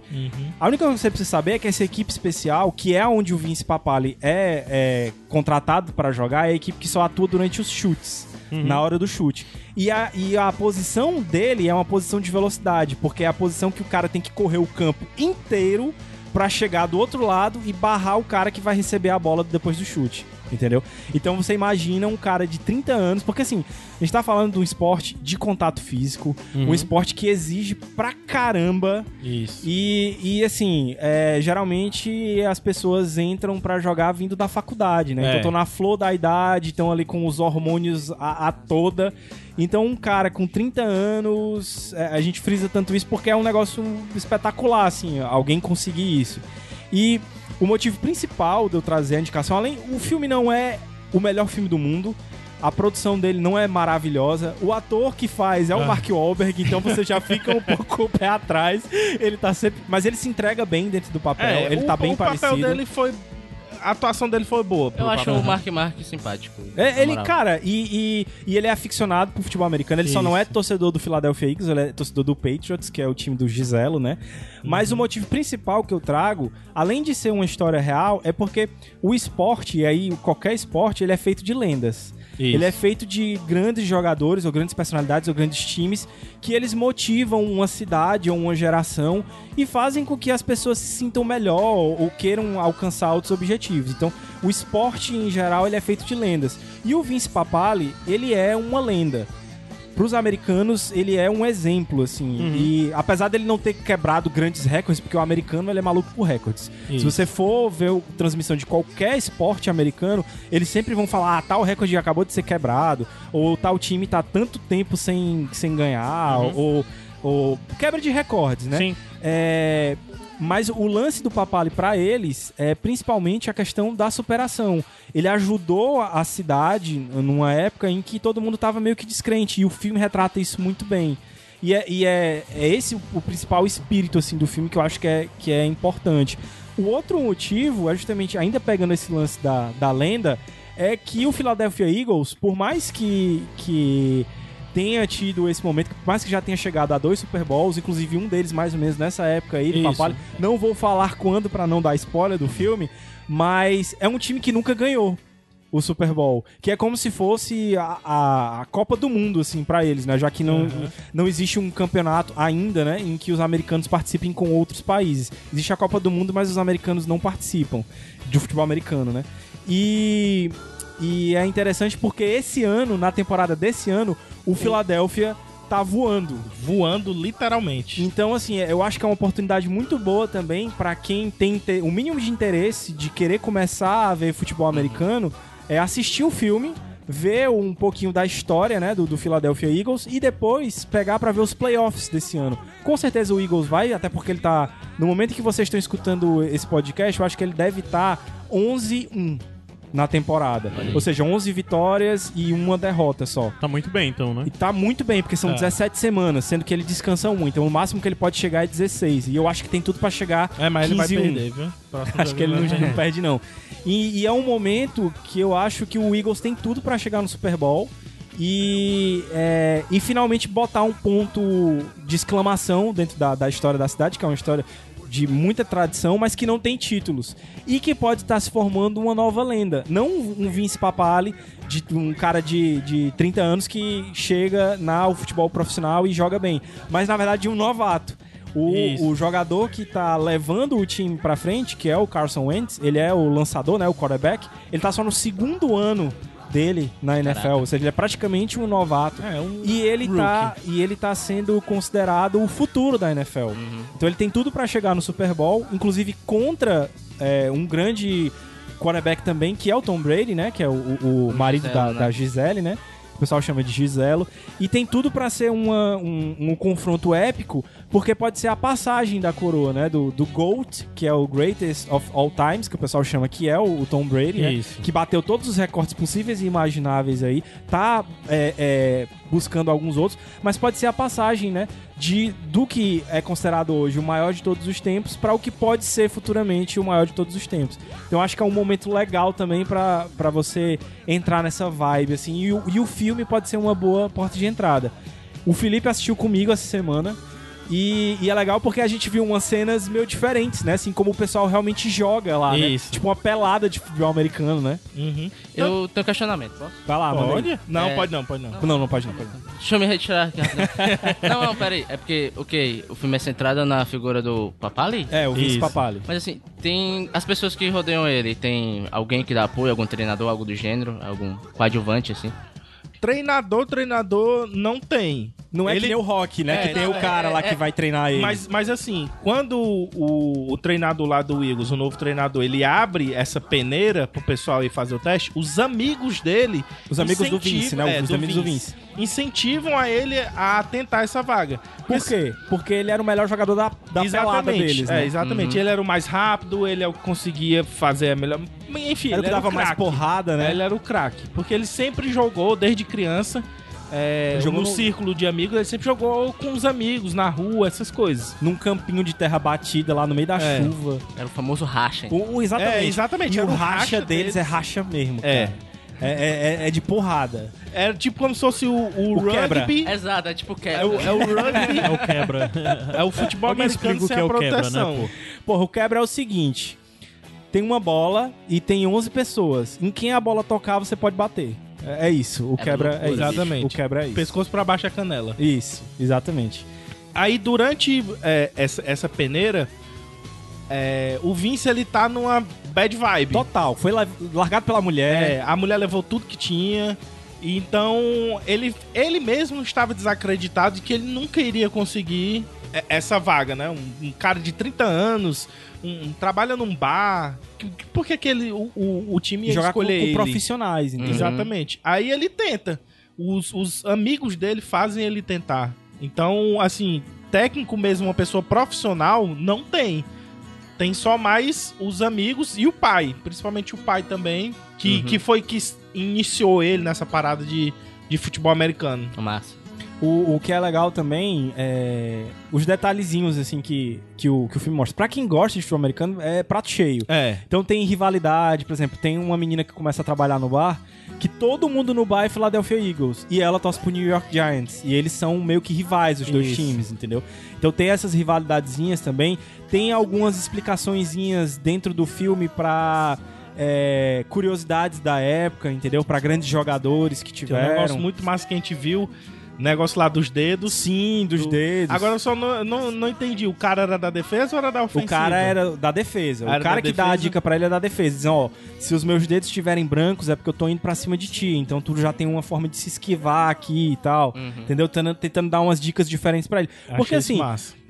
[SPEAKER 1] A única coisa que você precisa saber é que essa equipe especial, que é onde o Vince Papali é, é contratado para jogar, é a equipe que só atua durante os chutes. Na hora do chute. E a, e a posição dele é uma posição de velocidade, porque é a posição que o cara tem que correr o campo inteiro pra chegar do outro lado e barrar o cara que vai receber a bola depois do chute. Entendeu? Então você imagina um cara de 30 anos, porque assim, a gente tá falando de um esporte de contato físico, um esporte que exige pra caramba.
[SPEAKER 3] Isso.
[SPEAKER 1] E, e assim, é, geralmente as pessoas entram pra jogar vindo da faculdade, né?
[SPEAKER 3] É.
[SPEAKER 1] Então estão na flor da idade, estão ali com os hormônios a, a toda. Então um cara com 30 anos, é, a gente frisa tanto isso porque é um negócio espetacular, assim, alguém conseguir isso. E o motivo principal de eu trazer a indicação, além, o filme não é o melhor filme do mundo. A produção dele não é maravilhosa. O ator que faz é o
[SPEAKER 3] Ah.
[SPEAKER 1] Mark Wahlberg, então você já fica um pouco o pé atrás. Ele tá sempre. Mas ele se entrega bem dentro do papel.
[SPEAKER 3] É,
[SPEAKER 1] ele
[SPEAKER 3] o,
[SPEAKER 1] tá bem
[SPEAKER 3] o
[SPEAKER 1] parecido.
[SPEAKER 3] papel dele foi. A atuação dele foi boa.
[SPEAKER 4] Eu acho
[SPEAKER 3] papel.
[SPEAKER 4] o Mark Mark simpático.
[SPEAKER 1] É, ele,
[SPEAKER 4] moral.
[SPEAKER 1] cara, e, e, e ele é aficionado por futebol americano. Ele só
[SPEAKER 3] Isso.
[SPEAKER 1] não é torcedor do Philadelphia Eagles, ele é torcedor do Patriots, que é o time do Giselo, né? Mas
[SPEAKER 3] Uhum.
[SPEAKER 1] o motivo principal que eu trago, além de ser uma história real, é porque o esporte, e aí qualquer esporte, ele é feito de lendas.
[SPEAKER 3] Isso.
[SPEAKER 1] Ele é feito de grandes jogadores, ou grandes personalidades, ou grandes times, que eles motivam uma cidade ou uma geração e fazem com que as pessoas se sintam melhor ou queiram alcançar outros objetivos. Então, o esporte em geral ele é feito de lendas. E o Vince Papali, ele é uma lenda. Para os americanos, ele é um exemplo, assim. E apesar dele não ter quebrado grandes recordes, porque o americano ele é maluco por recordes. Se
[SPEAKER 3] Isso.
[SPEAKER 1] você for ver a transmissão de qualquer esporte americano, eles sempre vão falar: ah, tal recorde acabou de ser quebrado, ou tal time tá tanto tempo sem, sem ganhar, ou, ou. Quebra de recordes, né?
[SPEAKER 2] Sim.
[SPEAKER 1] É, mas o lance do Papali pra eles é principalmente a questão da superação. Ele ajudou a cidade numa época em que todo mundo tava meio que descrente e o filme retrata isso muito bem. E é, e é, é esse o, o principal espírito assim do filme que eu acho que é, que é importante. O outro motivo é justamente, ainda pegando esse lance da, da lenda, é que o Philadelphia Eagles, por mais que, que tenha tido esse momento, por mais que já tenha chegado a dois Super Bowls, inclusive um deles mais ou menos nessa época aí, do. Papali. Não vou falar quando pra não dar spoiler do filme, mas é um time que nunca ganhou o Super Bowl, que é como se fosse a, a, a Copa do Mundo, assim, pra eles, né? Já que não, não existe um campeonato ainda, né, em que os americanos participem com outros países. Existe a Copa do Mundo, mas os americanos não participam de futebol americano, né? E, e é interessante porque esse ano, na temporada desse ano, o Philadelphia tá voando.
[SPEAKER 3] Voando literalmente.
[SPEAKER 1] Então, assim, eu acho que é uma oportunidade muito boa também pra quem tem te- o mínimo de interesse de querer começar a ver futebol americano, é assistir o filme, ver um pouquinho da história, né, do, do Philadelphia Eagles e depois pegar pra ver os playoffs desse ano. Com certeza o Eagles vai, até porque ele tá no momento que vocês estão escutando esse podcast, eu acho que ele deve estar 11-1 na temporada. Ou seja, 11 vitórias e uma derrota só.
[SPEAKER 2] Tá muito bem, então, né?
[SPEAKER 1] E tá muito bem, porque são
[SPEAKER 3] É.
[SPEAKER 1] 17 semanas, sendo que ele descansa muito. Então o máximo que ele pode chegar é 16. E eu acho que tem tudo pra chegar.
[SPEAKER 3] É, mas ele vai
[SPEAKER 1] 15 -1.
[SPEAKER 3] perder, viu?
[SPEAKER 1] Acho que ele não,
[SPEAKER 3] vai
[SPEAKER 1] não perde, não. E, e é um momento que eu acho que o Eagles tem tudo pra chegar no Super Bowl. E, é, e finalmente botar um ponto de exclamação dentro da, da história da cidade, que é uma história de muita tradição, mas que não tem títulos. E que pode estar se formando uma nova lenda. Não um Vince Papali, de um cara de, de 30 anos que chega na futebol profissional e joga bem. Mas na verdade um novato. O, o jogador que tá levando o time pra frente, que é o Carson Wentz, ele é o lançador, né, o quarterback, ele tá só no segundo ano dele na NFL,
[SPEAKER 4] Caraca.
[SPEAKER 1] ou seja, ele é praticamente um novato.
[SPEAKER 3] É, um
[SPEAKER 1] E ele tá e ele tá sendo considerado o futuro da NFL. Então ele tem tudo pra chegar no Super Bowl, inclusive contra é, um grande quarterback também, que é o Tom Brady, né, que é o, o- o marido
[SPEAKER 4] Gisele,
[SPEAKER 1] da,
[SPEAKER 4] né?
[SPEAKER 1] da Gisele, né? O pessoal chama de Giselo. E tem tudo pra ser uma- um, um confronto épico, porque pode ser a passagem da coroa, né? Do, do GOAT, que é o Greatest of All Times, que o pessoal chama que é o, o Tom Brady, né?
[SPEAKER 3] Isso.
[SPEAKER 1] Que bateu todos os recordes possíveis e imagináveis aí. Tá é, é, buscando alguns outros, mas pode ser a passagem, né? De, do que é considerado hoje o maior de todos os tempos para o que pode ser futuramente o maior de todos os tempos. Então acho que é um momento legal também pra você entrar nessa vibe, assim. E o, e o filme pode ser uma boa porta de entrada. O Felipe assistiu comigo essa semana. E, e é legal porque a gente viu umas cenas meio diferentes, né? Assim, como o pessoal realmente joga lá, né?
[SPEAKER 3] Isso.
[SPEAKER 1] Tipo uma pelada de futebol americano, né?
[SPEAKER 3] Uhum.
[SPEAKER 4] Eu tenho um questionamento, posso?
[SPEAKER 1] Vai lá, manda aí.
[SPEAKER 3] Pode? Não,
[SPEAKER 4] É.
[SPEAKER 3] pode não, pode não.
[SPEAKER 1] Não, não pode não, pode não.
[SPEAKER 4] Deixa eu me retirar aqui. rapidão. não, não, peraí. É porque, ok, o filme é centrado na figura do Papali?
[SPEAKER 1] É, o Vince
[SPEAKER 3] Isso.
[SPEAKER 1] Papali.
[SPEAKER 4] Mas assim, tem as pessoas que rodeiam ele, tem alguém que dá apoio, algum treinador, algo do gênero, algum coadjuvante, assim.
[SPEAKER 3] Treinador, treinador não tem.
[SPEAKER 1] Não é
[SPEAKER 3] Ele-
[SPEAKER 1] que nem o Rock, né?
[SPEAKER 3] É,
[SPEAKER 1] que tem
[SPEAKER 4] não,
[SPEAKER 1] o cara
[SPEAKER 4] é-
[SPEAKER 1] lá
[SPEAKER 4] é-
[SPEAKER 1] que vai treinar ele.
[SPEAKER 3] Mas, mas assim, quando o, o treinador lá do Eagles, o novo treinador, ele abre essa peneira pro pessoal ir fazer o teste, os amigos dele.
[SPEAKER 1] Os amigos do Vince, né?
[SPEAKER 3] é,
[SPEAKER 1] Os amigos do Vince.
[SPEAKER 3] Incentivam a ele a tentar essa vaga.
[SPEAKER 1] Por quê? Porque ele era o melhor jogador da, da pelada deles,
[SPEAKER 3] é,
[SPEAKER 1] né?
[SPEAKER 3] exatamente. Ele era o mais rápido, ele é o que conseguia fazer a melhor. Enfim,
[SPEAKER 1] Era
[SPEAKER 3] ele
[SPEAKER 1] que dava mais porrada, né?
[SPEAKER 3] É, Ele era o craque. Porque ele sempre jogou desde criança. É,
[SPEAKER 1] Jogou
[SPEAKER 3] no
[SPEAKER 1] no-
[SPEAKER 3] círculo de amigos, ele sempre jogou com os amigos, na rua, essas coisas.
[SPEAKER 1] Num campinho de terra batida lá no meio da
[SPEAKER 3] É.
[SPEAKER 1] chuva.
[SPEAKER 4] Era o famoso racha. hein?
[SPEAKER 1] O, o- exatamente.
[SPEAKER 3] É, exatamente,
[SPEAKER 1] E o
[SPEAKER 3] o
[SPEAKER 1] racha,
[SPEAKER 3] racha
[SPEAKER 1] deles
[SPEAKER 3] deles.
[SPEAKER 1] é racha mesmo.
[SPEAKER 3] É.
[SPEAKER 1] cara. É, é, é- é de porrada.
[SPEAKER 3] Era tipo como se fosse o, o,
[SPEAKER 1] O quebra.
[SPEAKER 3] rugby.
[SPEAKER 4] Exato, é tipo
[SPEAKER 3] É o,
[SPEAKER 4] quebra.
[SPEAKER 3] é o rugby,
[SPEAKER 2] É o quebra.
[SPEAKER 3] é o futebol
[SPEAKER 2] Alguém
[SPEAKER 3] americano
[SPEAKER 2] explica o
[SPEAKER 3] sem
[SPEAKER 2] que é
[SPEAKER 3] a
[SPEAKER 2] o quebra, né,
[SPEAKER 3] proteção.
[SPEAKER 2] pô?
[SPEAKER 1] Porra, o quebra é o seguinte: tem uma bola e tem 11 pessoas. Em quem a bola tocar, você pode bater. É, é isso. O
[SPEAKER 4] É
[SPEAKER 1] quebra é isso.
[SPEAKER 3] Exatamente.
[SPEAKER 1] O quebra é isso.
[SPEAKER 3] Pescoço pra baixo a canela.
[SPEAKER 1] Isso, exatamente.
[SPEAKER 3] Aí durante é, essa, essa peneira, é, o Vince ele tá numa bad vibe.
[SPEAKER 1] Total. Foi la- largado pela mulher.
[SPEAKER 3] É, a mulher levou tudo que tinha. e Então, ele, ele mesmo estava desacreditado de que ele nunca iria conseguir é, essa vaga, né? Um, um cara de 30 anos, um, um- trabalha num bar. Por que aquele, o, o, o time ia
[SPEAKER 1] jogar com,
[SPEAKER 3] escolher
[SPEAKER 1] com
[SPEAKER 3] ele?
[SPEAKER 1] profissionais, entendeu?
[SPEAKER 3] Exatamente. Aí ele tenta. Os, os amigos dele fazem ele tentar. Então, assim, técnico mesmo, uma pessoa profissional, não tem. Tem só mais os amigos e o pai. Principalmente o pai também, que,
[SPEAKER 4] Uhum.
[SPEAKER 3] que foi que iniciou ele nessa parada de, de futebol americano.
[SPEAKER 4] Massa.
[SPEAKER 1] O, o que é legal também é os detalhezinhos assim que, que, o, que o filme mostra. Pra quem gosta de futebol americano, é prato cheio.
[SPEAKER 3] É.
[SPEAKER 1] Então tem rivalidade, por exemplo, tem uma menina que começa a trabalhar no bar, que todo mundo no bar é Philadelphia Eagles, e ela torce pro New York Giants, e eles são meio que rivais, os dois
[SPEAKER 3] Isso.
[SPEAKER 1] times, entendeu? Então tem essas rivalidadezinhas também, tem algumas explicaçõezinhas dentro do filme pra é, curiosidades da época, entendeu? Pra grandes jogadores que
[SPEAKER 3] Tem um
[SPEAKER 1] tiveram.
[SPEAKER 3] negócio muito massa que a gente viu. Negócio lá dos dedos.
[SPEAKER 1] Sim, dos
[SPEAKER 3] Do-
[SPEAKER 1] dedos.
[SPEAKER 3] Agora eu só não, não, não entendi. O cara era da defesa ou era da ofensiva?
[SPEAKER 1] O cara era da defesa.
[SPEAKER 3] Era
[SPEAKER 1] o cara que dá a
[SPEAKER 3] defesa?
[SPEAKER 1] dica pra ele é da defesa. Dizendo, ó, se os meus dedos estiverem brancos é porque eu tô indo pra cima de ti. Então tu já tem uma forma de se esquivar aqui e tal.
[SPEAKER 4] Uhum.
[SPEAKER 1] Entendeu? Tentando, tentando dar umas dicas diferentes pra ele.
[SPEAKER 3] Achei
[SPEAKER 1] Porque assim,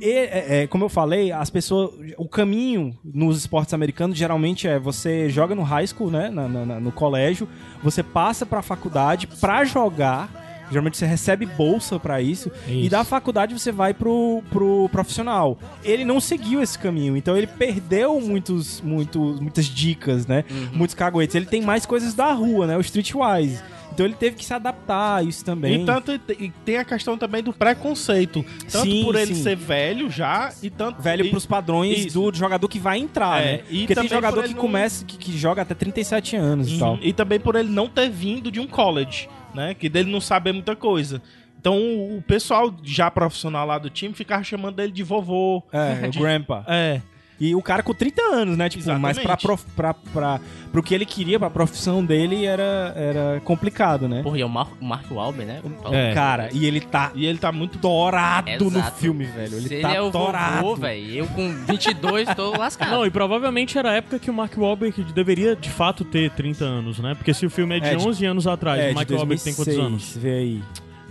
[SPEAKER 1] e, é, é, como eu falei, as pessoas. O caminho nos esportes americanos geralmente é você joga no high school, né? na- na- no colégio, você passa pra faculdade pra jogar. Geralmente você recebe bolsa pra isso, E
[SPEAKER 3] Isso.
[SPEAKER 1] da faculdade você vai pro, pro profissional. Ele não seguiu esse caminho, então ele perdeu muitos, muitos, muitas dicas, né? Muitos caguetes. Ele tem mais coisas da rua, né? O Streetwise. Então ele teve que se adaptar a isso também.
[SPEAKER 3] E tanto e tem a questão também do preconceito. Tanto
[SPEAKER 1] Sim,
[SPEAKER 3] por ele
[SPEAKER 1] sim.
[SPEAKER 3] ser velho já e tanto.
[SPEAKER 1] Velho
[SPEAKER 3] e,
[SPEAKER 1] pros padrões
[SPEAKER 3] Isso.
[SPEAKER 1] do jogador que vai entrar,
[SPEAKER 3] É,
[SPEAKER 1] né?
[SPEAKER 3] e
[SPEAKER 1] Porque tem jogador que
[SPEAKER 3] não-
[SPEAKER 1] começa, que, que joga até 37 anos e
[SPEAKER 3] Uhum.
[SPEAKER 1] tal.
[SPEAKER 3] E também por ele não ter vindo de um college, né? Que dele não saber muita coisa. Então o o pessoal já profissional lá do time ficava chamando ele de vovô.
[SPEAKER 1] É, o
[SPEAKER 3] de-
[SPEAKER 1] Grandpa.
[SPEAKER 3] É.
[SPEAKER 1] E o cara com 30 anos, né? Tipo, mas pra,
[SPEAKER 3] Exatamente.
[SPEAKER 1] prof, pra, pra, pro que ele queria, pra profissão dele, era, era complicado, né?
[SPEAKER 4] Porra, e é o Mar o Mark Wahlberg, né?
[SPEAKER 3] É.
[SPEAKER 1] Cara, e ele tá
[SPEAKER 3] E ele tá muito
[SPEAKER 1] dourado no
[SPEAKER 4] Exato.
[SPEAKER 1] filme, velho. Ele
[SPEAKER 4] Se
[SPEAKER 1] tá
[SPEAKER 4] ele é o
[SPEAKER 1] dourado.
[SPEAKER 4] velho. Eu com 22 tô lascado.
[SPEAKER 2] Não, e provavelmente era a época que o Mark Wahlberg deveria de fato ter 30 anos, né? Porque se o filme é de
[SPEAKER 1] É, de-
[SPEAKER 2] 11 anos atrás,
[SPEAKER 1] É,
[SPEAKER 2] o Mark Wahlberg tem quantos
[SPEAKER 1] 2006,
[SPEAKER 2] anos?
[SPEAKER 1] Vê aí.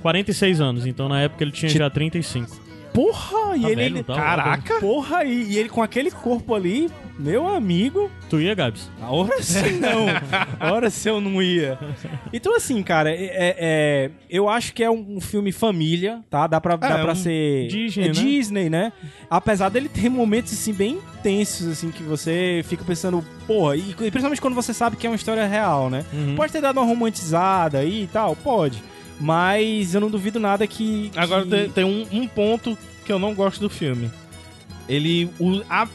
[SPEAKER 2] 46 anos, então na época ele tinha
[SPEAKER 1] Ti-
[SPEAKER 2] já 35.
[SPEAKER 1] Porra, e
[SPEAKER 2] Tá
[SPEAKER 1] ele.
[SPEAKER 2] velho, tá
[SPEAKER 1] Caraca! Porra, e, e ele com aquele corpo ali, meu amigo.
[SPEAKER 2] Tu ia, Gabs?
[SPEAKER 1] A hora sim não. A hora se eu não ia. Então, assim, cara, é, é- é- eu acho que é um, filme família, tá? Dá pra, dá
[SPEAKER 3] É,
[SPEAKER 1] pra
[SPEAKER 3] um
[SPEAKER 1] ser.
[SPEAKER 2] Disney,
[SPEAKER 1] é
[SPEAKER 2] né?
[SPEAKER 1] Disney, né? Apesar dele ter momentos, assim, bem intensos, assim, que você fica pensando, porra, e, e principalmente quando você sabe que é uma história real, né?
[SPEAKER 2] Uhum.
[SPEAKER 1] Pode ter dado uma romantizada aí e tal, pode. Mas eu não duvido nada que.
[SPEAKER 3] Agora
[SPEAKER 1] que-
[SPEAKER 3] tem, um, um ponto que eu não gosto do filme. Ele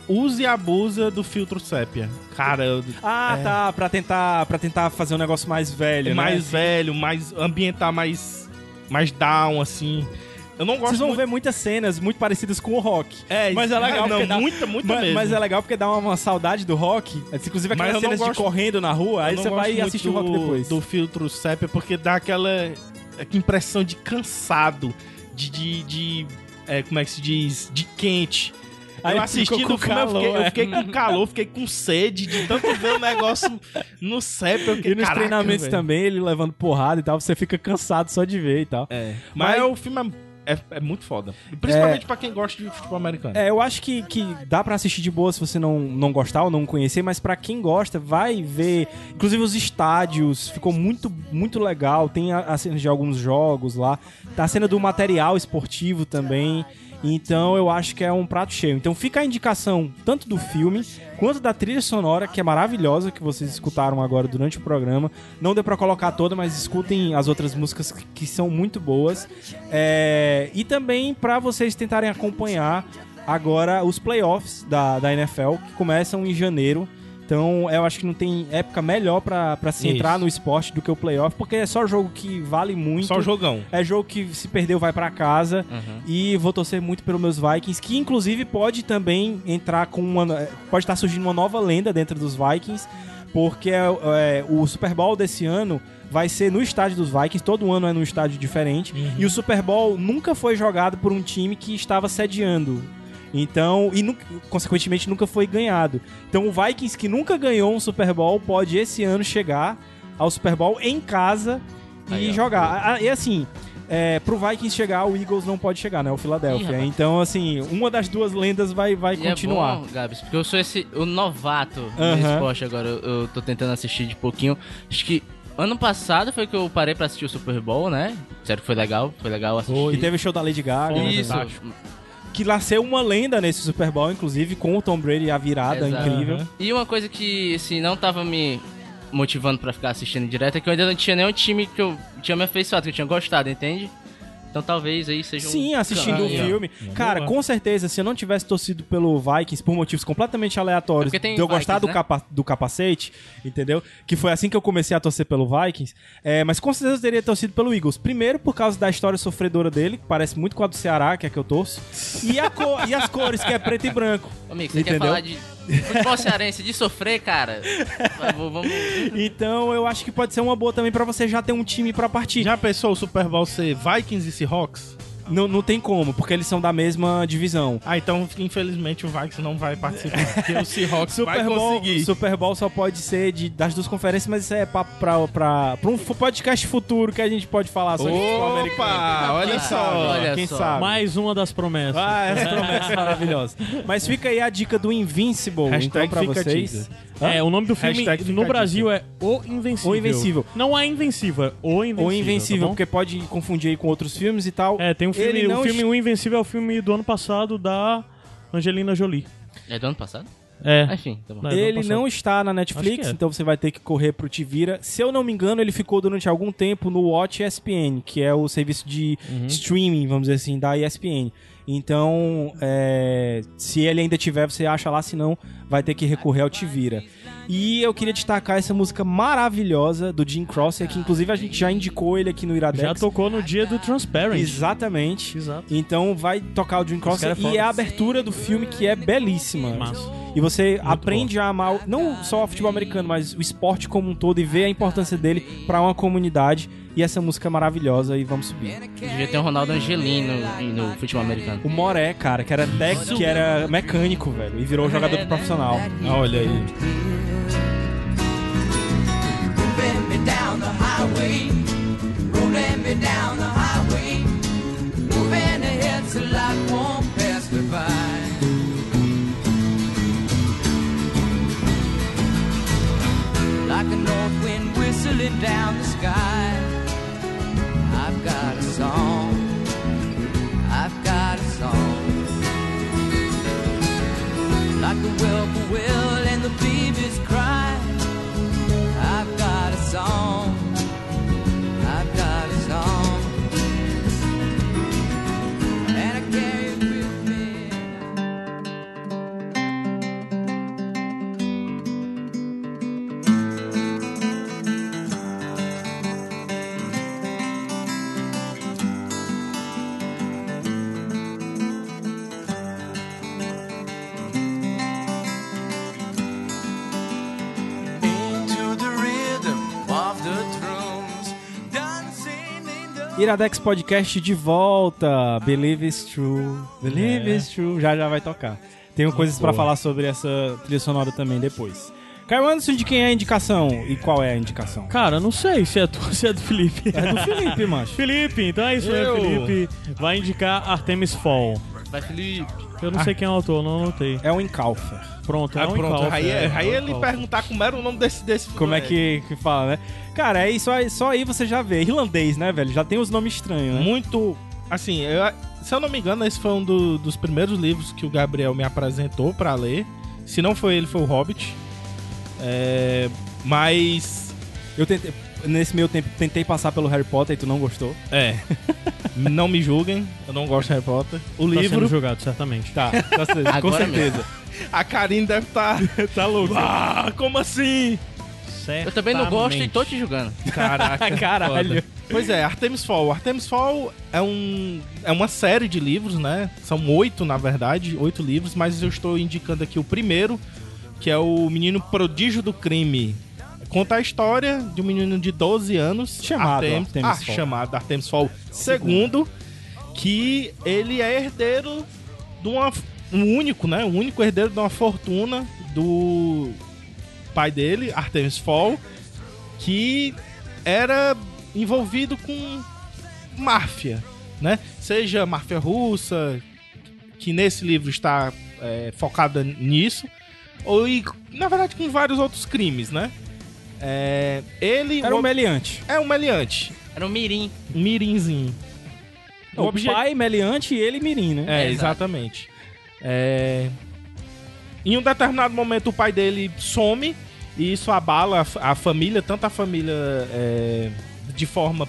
[SPEAKER 3] usa e abusa do filtro sépia. Cara, eu-
[SPEAKER 1] Ah,
[SPEAKER 3] É.
[SPEAKER 1] tá, pra tentar, pra tentar fazer um negócio mais velho, né?
[SPEAKER 3] mais velho, mais ambientar mais mais down assim. Eu não gosto
[SPEAKER 1] Vocês vão
[SPEAKER 3] muito-
[SPEAKER 1] ver muitas cenas muito parecidas com o rock.
[SPEAKER 3] É,
[SPEAKER 1] mas é legal.
[SPEAKER 3] não,
[SPEAKER 1] dá-
[SPEAKER 3] muita, muita
[SPEAKER 1] mas,
[SPEAKER 3] mesmo.
[SPEAKER 1] mas é legal porque dá uma, uma saudade do rock. Inclusive aquelas cenas de
[SPEAKER 3] gosto-
[SPEAKER 1] correndo na rua, aí
[SPEAKER 3] Eu não
[SPEAKER 1] você vai assistir o rock depois.
[SPEAKER 3] Do filtro sépia, porque dá aquela impressão de cansado, de. de, de- é, como é que se diz? De quente.
[SPEAKER 1] Aí
[SPEAKER 3] eu assistindo o filme, eu fiquei,
[SPEAKER 1] calor,
[SPEAKER 3] eu
[SPEAKER 1] é.
[SPEAKER 3] fiquei com calor, fiquei com sede de tanto ver o negócio no. Eu fiquei,
[SPEAKER 1] E nos
[SPEAKER 3] "Caraca,
[SPEAKER 1] treinamentos
[SPEAKER 3] velho."
[SPEAKER 1] também, ele levando porrada e tal, você fica cansado só de ver e tal.
[SPEAKER 3] É. Mas, o filme é, é, é muito foda. Principalmente pra quem gosta de futebol americano.
[SPEAKER 1] É, eu acho que, que dá pra assistir de boa se você não, não gostar ou não conhecer, mas pra quem gosta, vai ver. Inclusive os estádios, ficou muito, muito legal. Tem a, a cena de alguns jogos lá. Tá a cena do material esportivo também. Então eu acho que é um prato cheio. Então fica a indicação tanto do filme quanto da trilha sonora, que é maravilhosa, que vocês escutaram agora durante o programa. Não deu pra colocar toda, mas escutem as outras músicas que, são muito boas. É, e também pra vocês tentarem acompanhar agora os playoffs da, da NFL, que começam em janeiro. Então, eu acho que não tem época melhor pra, pra se
[SPEAKER 3] Isso.
[SPEAKER 1] entrar no esporte do que o playoff, porque é só jogo que vale muito.
[SPEAKER 3] Só jogão.
[SPEAKER 1] É jogo que se perdeu vai pra casa.
[SPEAKER 4] Uhum.
[SPEAKER 1] E vou torcer muito pelos meus Vikings, que inclusive pode também entrar com uma. Pode estar surgindo uma nova lenda dentro dos Vikings, porque é, o Super Bowl desse ano vai ser no estádio dos Vikings, todo ano é num estádio diferente. E o Super Bowl nunca foi jogado por um time que estava sediando. Então, e nu- consequentemente nunca foi ganhado. Então o Vikings que nunca ganhou um Super Bowl pode esse ano chegar ao Super Bowl em casa e
[SPEAKER 4] ó.
[SPEAKER 1] jogar. E assim, é, pro Vikings chegar, o Eagles não pode chegar, né? O
[SPEAKER 4] Ih,
[SPEAKER 1] Philadelphia.
[SPEAKER 4] rapaz.
[SPEAKER 1] então, assim, uma das duas lendas vai, vai
[SPEAKER 4] E
[SPEAKER 1] continuar.
[SPEAKER 4] É bom, Gabs, porque eu sou esse o novato
[SPEAKER 1] Aham.
[SPEAKER 4] no esporte agora. Eu, eu tô tentando assistir de pouquinho. Acho que ano passado foi que eu parei pra assistir o Super Bowl, né? Sério que foi legal, foi legal assistir.
[SPEAKER 1] E teve o show da Lady Gaga, né? Que nasceu uma lenda nesse Super Bowl, inclusive, com o Tom Brady a virada
[SPEAKER 4] Exato.
[SPEAKER 1] incrível.
[SPEAKER 4] E uma coisa que, assim, não tava me motivando pra ficar assistindo direto é que eu ainda não tinha nenhum time que eu tinha me afeiçoado, que eu tinha gostado, entende? Então talvez aí seja um...
[SPEAKER 1] Sim, assistindo o
[SPEAKER 4] caminho.
[SPEAKER 1] filme. Cara, com certeza, se eu não tivesse torcido pelo Vikings por motivos completamente aleatórios,
[SPEAKER 4] É
[SPEAKER 1] de eu gostar
[SPEAKER 4] Vikings,
[SPEAKER 1] do,
[SPEAKER 4] né?
[SPEAKER 1] capa- do capacete, entendeu? Que foi assim que eu comecei a torcer pelo Vikings. É, mas com certeza eu teria torcido pelo Eagles. Primeiro, por causa da história sofredora dele, que parece muito com a do Ceará, que é a que eu torço. E, a cor- e as cores, que é preto e branco.
[SPEAKER 4] Ô, Amigo, você quer
[SPEAKER 1] Entendeu?
[SPEAKER 4] falar de futebol cearense, de sofrer, cara? Favor, vamos...
[SPEAKER 1] Então eu acho que pode ser uma boa também pra você já ter um time pra partir.
[SPEAKER 3] Já pensou o Super Bowl ser Vikings e Seahawks?
[SPEAKER 1] Não, não tem como, porque eles são da mesma divisão.
[SPEAKER 3] Ah, então infelizmente o Vikings não vai participar. Porque o Seahawks vai
[SPEAKER 1] Super Bowl,
[SPEAKER 3] conseguir.
[SPEAKER 1] Super Bowl só pode ser de, das duas conferências, mas isso é pra, pra, pra, pra um podcast futuro que a gente pode falar sobre americano.
[SPEAKER 3] Opa, olha
[SPEAKER 4] Quem
[SPEAKER 3] só.
[SPEAKER 4] sabe, olha
[SPEAKER 1] Quem
[SPEAKER 4] só.
[SPEAKER 1] sabe?
[SPEAKER 2] Mais uma das promessas.
[SPEAKER 1] Ah, essa promessa maravilhosa. Mas fica aí a dica do Invincible,
[SPEAKER 3] Hashtag
[SPEAKER 1] então, pra
[SPEAKER 3] fica
[SPEAKER 1] vocês.
[SPEAKER 2] É, o nome do filme
[SPEAKER 3] Hashtag
[SPEAKER 2] no Brasil é O Invencível.
[SPEAKER 1] O Invencível.
[SPEAKER 2] Não é Invencível, é O Invencível.
[SPEAKER 1] Ou Invencível,
[SPEAKER 2] tá
[SPEAKER 1] porque pode confundir aí com outros filmes e tal.
[SPEAKER 2] É, tem um filme.
[SPEAKER 1] Ele não
[SPEAKER 2] O filme O Invencível é o filme do ano passado da Angelina Jolie.
[SPEAKER 4] É do ano passado?
[SPEAKER 2] É.
[SPEAKER 4] Ah, enfim, tá bom.
[SPEAKER 2] Não, é do ano
[SPEAKER 1] Ele não está na Netflix,
[SPEAKER 2] é.
[SPEAKER 1] então você vai ter que correr pro Tivira. Se eu não me engano, ele ficou durante algum tempo no Watch ESPN, que é o serviço de
[SPEAKER 2] Uhum.
[SPEAKER 1] streaming, vamos dizer assim, da ESPN. Então, é, se ele ainda tiver, você acha lá, senão vai ter que recorrer ao Tivira. E eu queria destacar essa música maravilhosa do Jim Crosser, que inclusive a gente já indicou ele aqui no Iradex.
[SPEAKER 2] Já tocou no dia do Transparent.
[SPEAKER 1] Exatamente.
[SPEAKER 2] Exato.
[SPEAKER 1] Então vai tocar o Jim Crosser
[SPEAKER 2] é
[SPEAKER 1] e
[SPEAKER 2] foda.
[SPEAKER 1] é a abertura do filme que é belíssima.
[SPEAKER 2] Massa.
[SPEAKER 1] E você aprende a amar o- não só o futebol americano, mas o esporte como um todo e ver a importância dele pra uma comunidade. E essa música é maravilhosa e vamos subir.
[SPEAKER 4] Devia ter um Ronaldo Angelino no, no futebol americano.
[SPEAKER 1] O Moré, cara, que era tec, que era mecânico, velho, e virou jogador profissional.
[SPEAKER 3] Olha aí.
[SPEAKER 1] Iradex Podcast de volta. Believe it's true. Believe
[SPEAKER 3] É.
[SPEAKER 1] it's true. Já já vai tocar. Tenho coisas pra
[SPEAKER 3] boa.
[SPEAKER 1] falar sobre essa trilha sonora também depois. Caio Anderson, de quem é a indicação? E qual é a indicação?
[SPEAKER 2] Cara, não sei se é, tu, se é do Felipe.
[SPEAKER 1] É do Felipe, macho.
[SPEAKER 2] Felipe, então é isso
[SPEAKER 3] Eu.
[SPEAKER 2] mesmo. Felipe vai indicar Artemis Fall.
[SPEAKER 4] Vai, Felipe.
[SPEAKER 2] Eu não sei quem é o autor, não anotei.
[SPEAKER 1] É o Encalfer.
[SPEAKER 2] Pronto, é
[SPEAKER 3] Ah,
[SPEAKER 2] um
[SPEAKER 3] pronto. aí,
[SPEAKER 2] é,
[SPEAKER 3] aí
[SPEAKER 2] é
[SPEAKER 3] ele perguntar como era o nome desse, desse
[SPEAKER 1] Como é que, que fala, né? Cara, é aí, só aí você já vê. Irlandês, né, velho? Já tem os nomes estranhos, né?
[SPEAKER 3] Muito. Assim, eu- se eu não me engano, esse foi um do- dos primeiros livros que o Gabriel me apresentou pra ler. Se não foi ele, foi o Hobbit. É, mas.
[SPEAKER 1] Eu tentei, nesse meio tempo, tentei passar pelo Harry Potter e tu não gostou.
[SPEAKER 3] É. não me julguem, eu não gosto de Harry Potter. O
[SPEAKER 2] Tá
[SPEAKER 3] livro.
[SPEAKER 2] sendo julgado, certamente.
[SPEAKER 1] Tá, tá com certeza.
[SPEAKER 3] A Karine deve estar.
[SPEAKER 1] tá louco.
[SPEAKER 3] Ah, como assim?
[SPEAKER 4] Eu também não gosto e tô te julgando.
[SPEAKER 3] Caraca.
[SPEAKER 1] Caralho.
[SPEAKER 3] foda. Pois é, Artemis Fall. Artemis Fall é, um, é uma série de livros, né? São oito, na verdade, oito livros, mas eu estou indicando aqui o primeiro, que é o Menino Prodígio do Crime. Conta a história de um menino de 12 anos,
[SPEAKER 1] Chamado
[SPEAKER 3] Artemis,
[SPEAKER 1] Artemis
[SPEAKER 3] ah,
[SPEAKER 1] Fall.
[SPEAKER 3] chamado Artemis Fall II, que ele é herdeiro de uma um único, né? Um único herdeiro de uma fortuna do pai dele, Artemis Fall, que era envolvido com máfia, né? Seja máfia russa, que nesse livro está é, focada nisso, ou e, na verdade com vários outros crimes, né? É, ele
[SPEAKER 1] Era um
[SPEAKER 3] o-
[SPEAKER 1] meliante.
[SPEAKER 3] é um meliante,
[SPEAKER 4] Era um mirim.
[SPEAKER 3] um mirinzinho.
[SPEAKER 1] O,
[SPEAKER 3] obje-
[SPEAKER 1] pai meliante e ele mirim, né?
[SPEAKER 3] É,
[SPEAKER 4] É,
[SPEAKER 3] exatamente. É, Em um determinado momento o pai dele some e isso abala a, a família, tanto a família é, de forma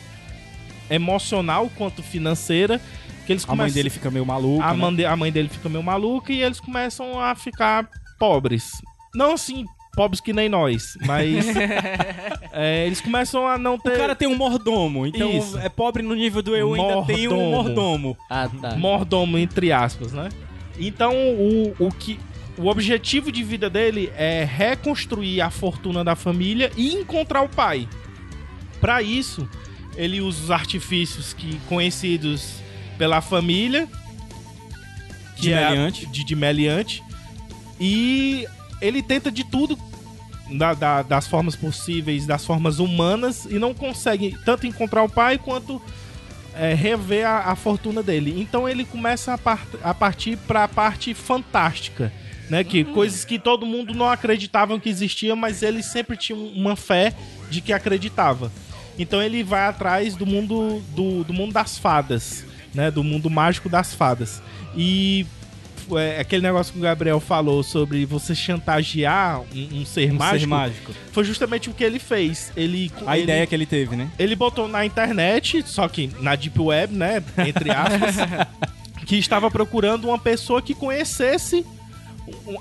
[SPEAKER 3] emocional quanto financeira, que eles
[SPEAKER 1] A mãe
[SPEAKER 3] começam-
[SPEAKER 1] dele fica meio maluca.
[SPEAKER 3] a,
[SPEAKER 1] né?
[SPEAKER 3] mãe de- a mãe dele fica meio maluca e eles começam a ficar pobres. Não assim, pobres que nem nós, mas é, eles começam a não ter
[SPEAKER 1] O cara tem um mordomo, então
[SPEAKER 3] Isso.
[SPEAKER 1] é pobre no nível do eu ainda tenho um
[SPEAKER 3] Mordomo.
[SPEAKER 1] mordomo.
[SPEAKER 4] Ah, tá.
[SPEAKER 3] mordomo, entre aspas, né? Então, o, o que. O objetivo de vida dele é reconstruir a fortuna da família e encontrar o pai. Para isso, ele usa os artifícios que conhecidos pela família,
[SPEAKER 1] De
[SPEAKER 3] é
[SPEAKER 1] meliante.
[SPEAKER 3] de, de meliante, e ele tenta de tudo da- da- das formas possíveis, das formas humanas, e não consegue tanto encontrar o pai quanto é, rever a, a fortuna dele. Então ele começa a, par- a partir para a parte fantástica, né? Que coisas que todo mundo não acreditavam que existia, mas ele sempre tinha um- uma fé de que acreditava. Então ele vai atrás do mundo do, do mundo das fadas, né? Do mundo mágico das fadas. E é, aquele negócio que o Gabriel falou sobre você chantagear um, um ser,
[SPEAKER 1] Um
[SPEAKER 3] mágico,
[SPEAKER 1] ser mágico.
[SPEAKER 3] foi justamente o que ele fez. Ele
[SPEAKER 1] A
[SPEAKER 3] ele-
[SPEAKER 1] ideia que ele teve, né?
[SPEAKER 3] ele botou na internet, só que na Deep Web, né? Entre aspas, que estava procurando uma pessoa que conhecesse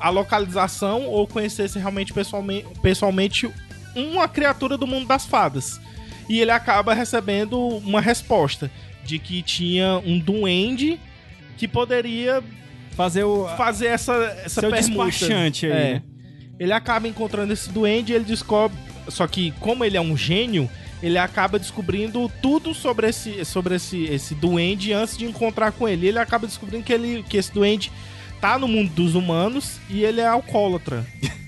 [SPEAKER 3] a localização ou conhecesse realmente pessoalmente, pessoalmente uma criatura do mundo das fadas. E ele acaba recebendo uma resposta de que tinha um duende que poderia
[SPEAKER 1] Fazer o.
[SPEAKER 3] fazer essa, essa
[SPEAKER 1] Seu
[SPEAKER 3] permuta.
[SPEAKER 1] despachante aí,
[SPEAKER 3] É. Ele acaba encontrando esse duende e ele descobre. Só que, como ele é um gênio, ele acaba descobrindo tudo sobre esse, sobre esse, esse duende antes de encontrar com ele. Ele acaba descobrindo que, ele, que esse duende tá no mundo dos humanos e ele é alcoólatra.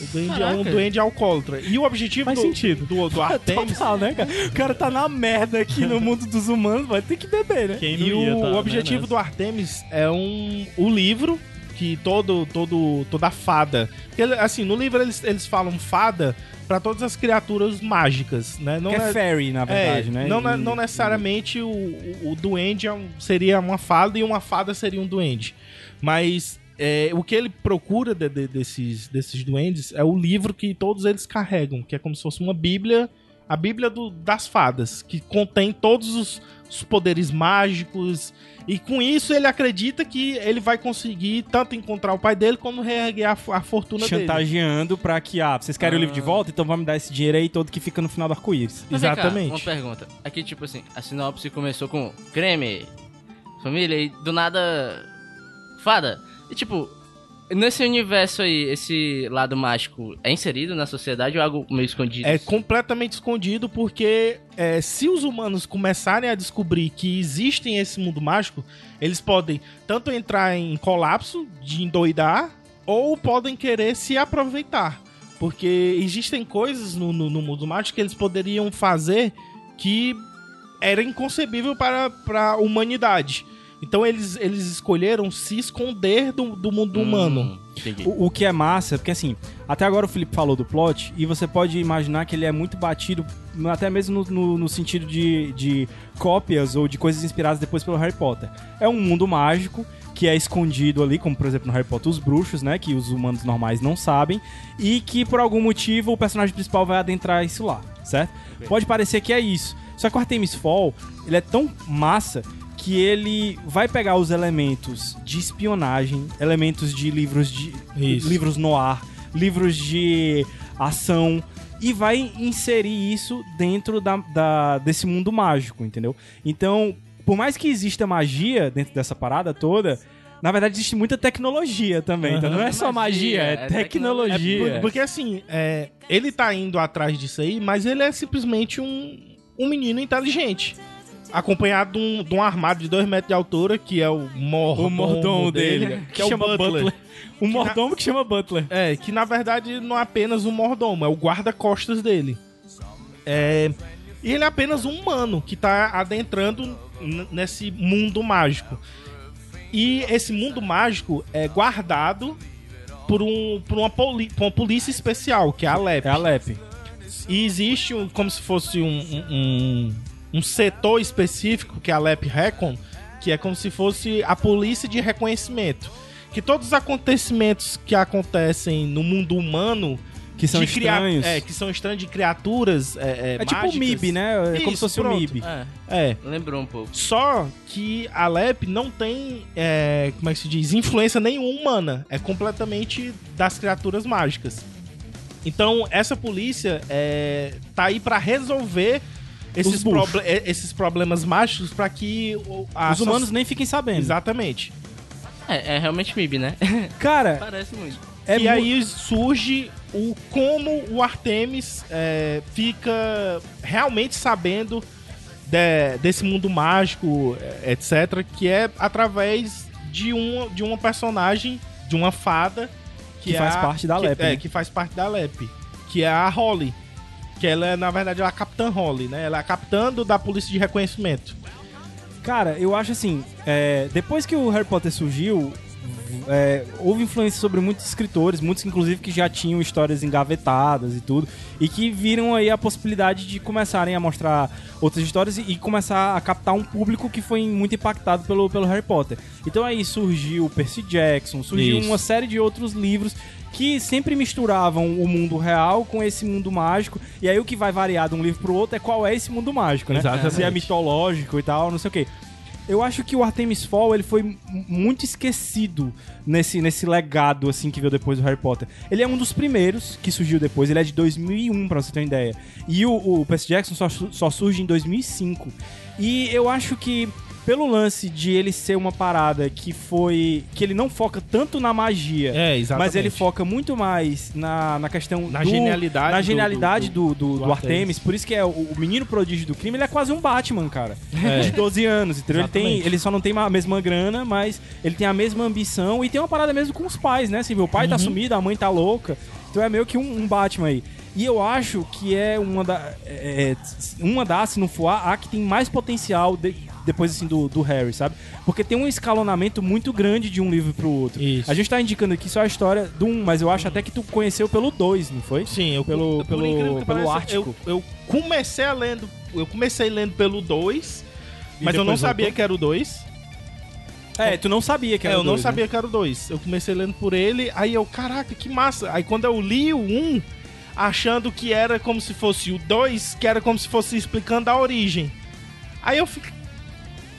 [SPEAKER 3] O duende é um duende alcoólatra. E o objetivo
[SPEAKER 2] Faz
[SPEAKER 3] do,
[SPEAKER 2] sentido.
[SPEAKER 3] do, do Artemis
[SPEAKER 1] Total, né, cara? O cara tá na merda aqui no mundo dos humanos, vai ter que beber, né?
[SPEAKER 2] Quem não
[SPEAKER 3] E
[SPEAKER 2] ia
[SPEAKER 3] o,
[SPEAKER 2] tá,
[SPEAKER 3] o
[SPEAKER 2] né,
[SPEAKER 3] objetivo
[SPEAKER 2] nessa?
[SPEAKER 3] do Artemis é um o livro que todo todo toda fada, porque, ele- assim, no livro eles, eles falam fada pra todas as criaturas mágicas, né? Não
[SPEAKER 1] que é
[SPEAKER 3] é-
[SPEAKER 1] fairy, na verdade,
[SPEAKER 3] é,
[SPEAKER 1] né?
[SPEAKER 3] Não,
[SPEAKER 1] E-
[SPEAKER 3] não necessariamente o, o, o duende é um- seria uma fada e uma fada seria um duende. Mas é, o que ele procura de- de- desses, desses duendes é o livro que todos eles carregam, que é como se fosse uma bíblia, a bíblia do- das fadas, que contém todos os, os poderes mágicos. E com isso ele acredita que ele vai conseguir tanto encontrar o pai dele como reerguer a, a fortuna dele.
[SPEAKER 1] chantageando pra que, ah, vocês querem o livro de
[SPEAKER 4] Ah.
[SPEAKER 1] volta? Então vamos me dar esse dinheiro aí todo que fica no final do arco-íris.
[SPEAKER 4] Vem cá,
[SPEAKER 3] Exatamente.
[SPEAKER 4] uma pergunta. Aqui, tipo assim, a sinopse começou com creme, família, e do nada. Fada. E tipo, Nesse universo aí, esse lado mágico é inserido na sociedade ou é algo meio escondido?
[SPEAKER 3] É completamente escondido porque é, se os humanos começarem a descobrir que existem esse mundo mágico, eles podem tanto entrar em colapso, de endoidar, ou podem querer se aproveitar. Porque existem coisas no, no, no mundo mágico que eles poderiam fazer que era inconcebível para, para a humanidade. Então eles, eles escolheram se esconder do, do mundo humano.
[SPEAKER 4] Hum, entendi.
[SPEAKER 1] O, o que é massa, porque assim, até agora o Felipe falou do plot, e você pode imaginar que ele é muito batido, até mesmo no, no- no sentido de, de cópias ou de coisas inspiradas depois pelo Harry Potter. É um mundo mágico que é escondido ali, como por exemplo no Harry Potter os bruxos, né, que os humanos normais não sabem, e que por algum motivo o personagem principal vai adentrar isso lá, certo? Pode parecer que é isso. Só que o Artemis Fall, ele é tão massa que ele vai pegar os elementos de espionagem, elementos de livros de
[SPEAKER 3] Isso.
[SPEAKER 1] livros no ar, livros de ação e vai inserir isso dentro da, da- desse mundo mágico, entendeu? Então, por mais que exista magia dentro dessa parada toda, na verdade existe muita tecnologia também. Então não é só magia,
[SPEAKER 4] Magia,
[SPEAKER 1] é,
[SPEAKER 4] é
[SPEAKER 1] tecnologia.
[SPEAKER 3] Por- porque assim, é, ele tá indo atrás disso aí, mas ele é simplesmente um, um menino inteligente. Acompanhado de um, de um armário de 2 metros de altura, que é o mordomo,
[SPEAKER 1] o mordomo dele,
[SPEAKER 3] que é o
[SPEAKER 1] chama
[SPEAKER 3] Butler.
[SPEAKER 1] O mordomo que chama Butler.
[SPEAKER 3] É, que na verdade não é apenas um mordomo, é o guarda-costas dele. É, e ele é apenas um humano que tá adentrando nesse mundo mágico. E esse mundo mágico é guardado por, um, por, uma, poli- por uma polícia especial, que é a LEP.
[SPEAKER 1] É a Lep.
[SPEAKER 3] E existe um, como se fosse um, um, um- setor específico, que é a LEP Recon, que é como se fosse a polícia de reconhecimento. Que todos os acontecimentos que acontecem no mundo humano.
[SPEAKER 1] Que são estranhos.
[SPEAKER 3] É, que são estranhos de criaturas. É,
[SPEAKER 1] É tipo o. MIB, né? É como se
[SPEAKER 3] Isso,
[SPEAKER 1] fosse o
[SPEAKER 3] pronto.
[SPEAKER 1] MIB.
[SPEAKER 4] É,
[SPEAKER 3] É.
[SPEAKER 4] lembrou um pouco.
[SPEAKER 3] Só que a LEP não tem, é, como é que se diz, influência nenhuma humana. É completamente das criaturas mágicas. Então, essa polícia é, tá aí pra resolver esses, proble- é, esses problemas mágicos pra que a
[SPEAKER 1] Os humanos nem fiquem sabendo.
[SPEAKER 3] Exatamente.
[SPEAKER 4] É, é realmente MIB, né?
[SPEAKER 1] Cara,
[SPEAKER 4] Parece muito.
[SPEAKER 1] é
[SPEAKER 3] e
[SPEAKER 1] mu-
[SPEAKER 3] aí surge o como o Artemis é, fica realmente sabendo de- desse mundo mágico, é, etc., que é através de uma, de uma personagem, de uma fada
[SPEAKER 1] Que
[SPEAKER 3] é
[SPEAKER 1] faz
[SPEAKER 3] a-
[SPEAKER 1] parte da
[SPEAKER 3] que-
[SPEAKER 1] LEP,
[SPEAKER 3] É,
[SPEAKER 1] né?
[SPEAKER 3] que faz parte da LEP, que é a Holly. Que ela é, na verdade, a Capitã Holly, né? Ela é a capitã do- da polícia de reconhecimento.
[SPEAKER 1] Cara, eu acho assim, é, depois que o Harry Potter surgiu, é, houve influência sobre muitos escritores, muitos inclusive que já tinham histórias engavetadas e tudo, e que viram aí a possibilidade de começarem a mostrar outras histórias e, e começar a captar um público que foi muito impactado pelo, pelo Harry Potter. Então aí surgiu o Percy Jackson, surgiu
[SPEAKER 3] Isso.
[SPEAKER 1] uma série de outros livros que sempre misturavam o mundo real com esse mundo mágico, e aí o que vai variar de um livro pro outro é qual é esse mundo mágico, né?
[SPEAKER 3] Exatamente.
[SPEAKER 1] Se é mitológico e tal, não sei o quê. Eu acho que o Artemis Fall ele foi muito esquecido nesse, nesse legado assim que veio depois do Harry Potter. Ele é um dos primeiros que surgiu depois, ele é de 2001, pra você ter uma ideia. E o, o Percy Jackson só, só surge em 2005. E eu acho que pelo lance de ele ser uma parada que foi que ele não foca tanto na magia,
[SPEAKER 3] É, exatamente.
[SPEAKER 1] mas ele foca muito mais na, na questão
[SPEAKER 3] Na
[SPEAKER 1] do-
[SPEAKER 3] genialidade
[SPEAKER 1] na genialidade
[SPEAKER 3] do-
[SPEAKER 1] do, do, do Artemis.
[SPEAKER 3] Artemis.
[SPEAKER 1] Por isso que é o, o menino prodígio do crime, ele é quase um Batman, cara.
[SPEAKER 3] É.
[SPEAKER 1] De 12 anos, entendeu? Ele, tem, ele só não tem a mesma grana, mas ele tem a mesma ambição e tem uma parada mesmo com os pais, né? Assim, o pai tá
[SPEAKER 3] Uhum.
[SPEAKER 1] sumido, a mãe tá louca. Então é meio que um, um Batman aí. E eu acho que é uma da. é, é, uma das, se não for a, a que tem mais potencial de- depois assim do, do Harry, sabe? Porque tem um escalonamento muito grande de um livro pro outro.
[SPEAKER 3] Isso.
[SPEAKER 1] A gente tá indicando aqui só a história do um, mas eu acho até que tu conheceu pelo dois, não foi?
[SPEAKER 3] Sim, eu
[SPEAKER 1] Pelo- pelo- pelo
[SPEAKER 3] pareça,
[SPEAKER 1] Ártico.
[SPEAKER 3] Eu, eu comecei a lendo, eu comecei lendo pelo 2,
[SPEAKER 1] E
[SPEAKER 3] mas eu não sabia
[SPEAKER 1] voltou?
[SPEAKER 3] que era o 2.
[SPEAKER 1] É, tu não sabia que
[SPEAKER 3] É,
[SPEAKER 1] era
[SPEAKER 3] eu
[SPEAKER 1] o
[SPEAKER 3] não
[SPEAKER 1] dois, né?
[SPEAKER 3] sabia que era o 2. Eu comecei lendo por ele, aí eu, caraca, que massa. Aí quando eu li o 1, um, achando que era como se fosse o 2, que era como se fosse explicando a origem. Aí eu fiquei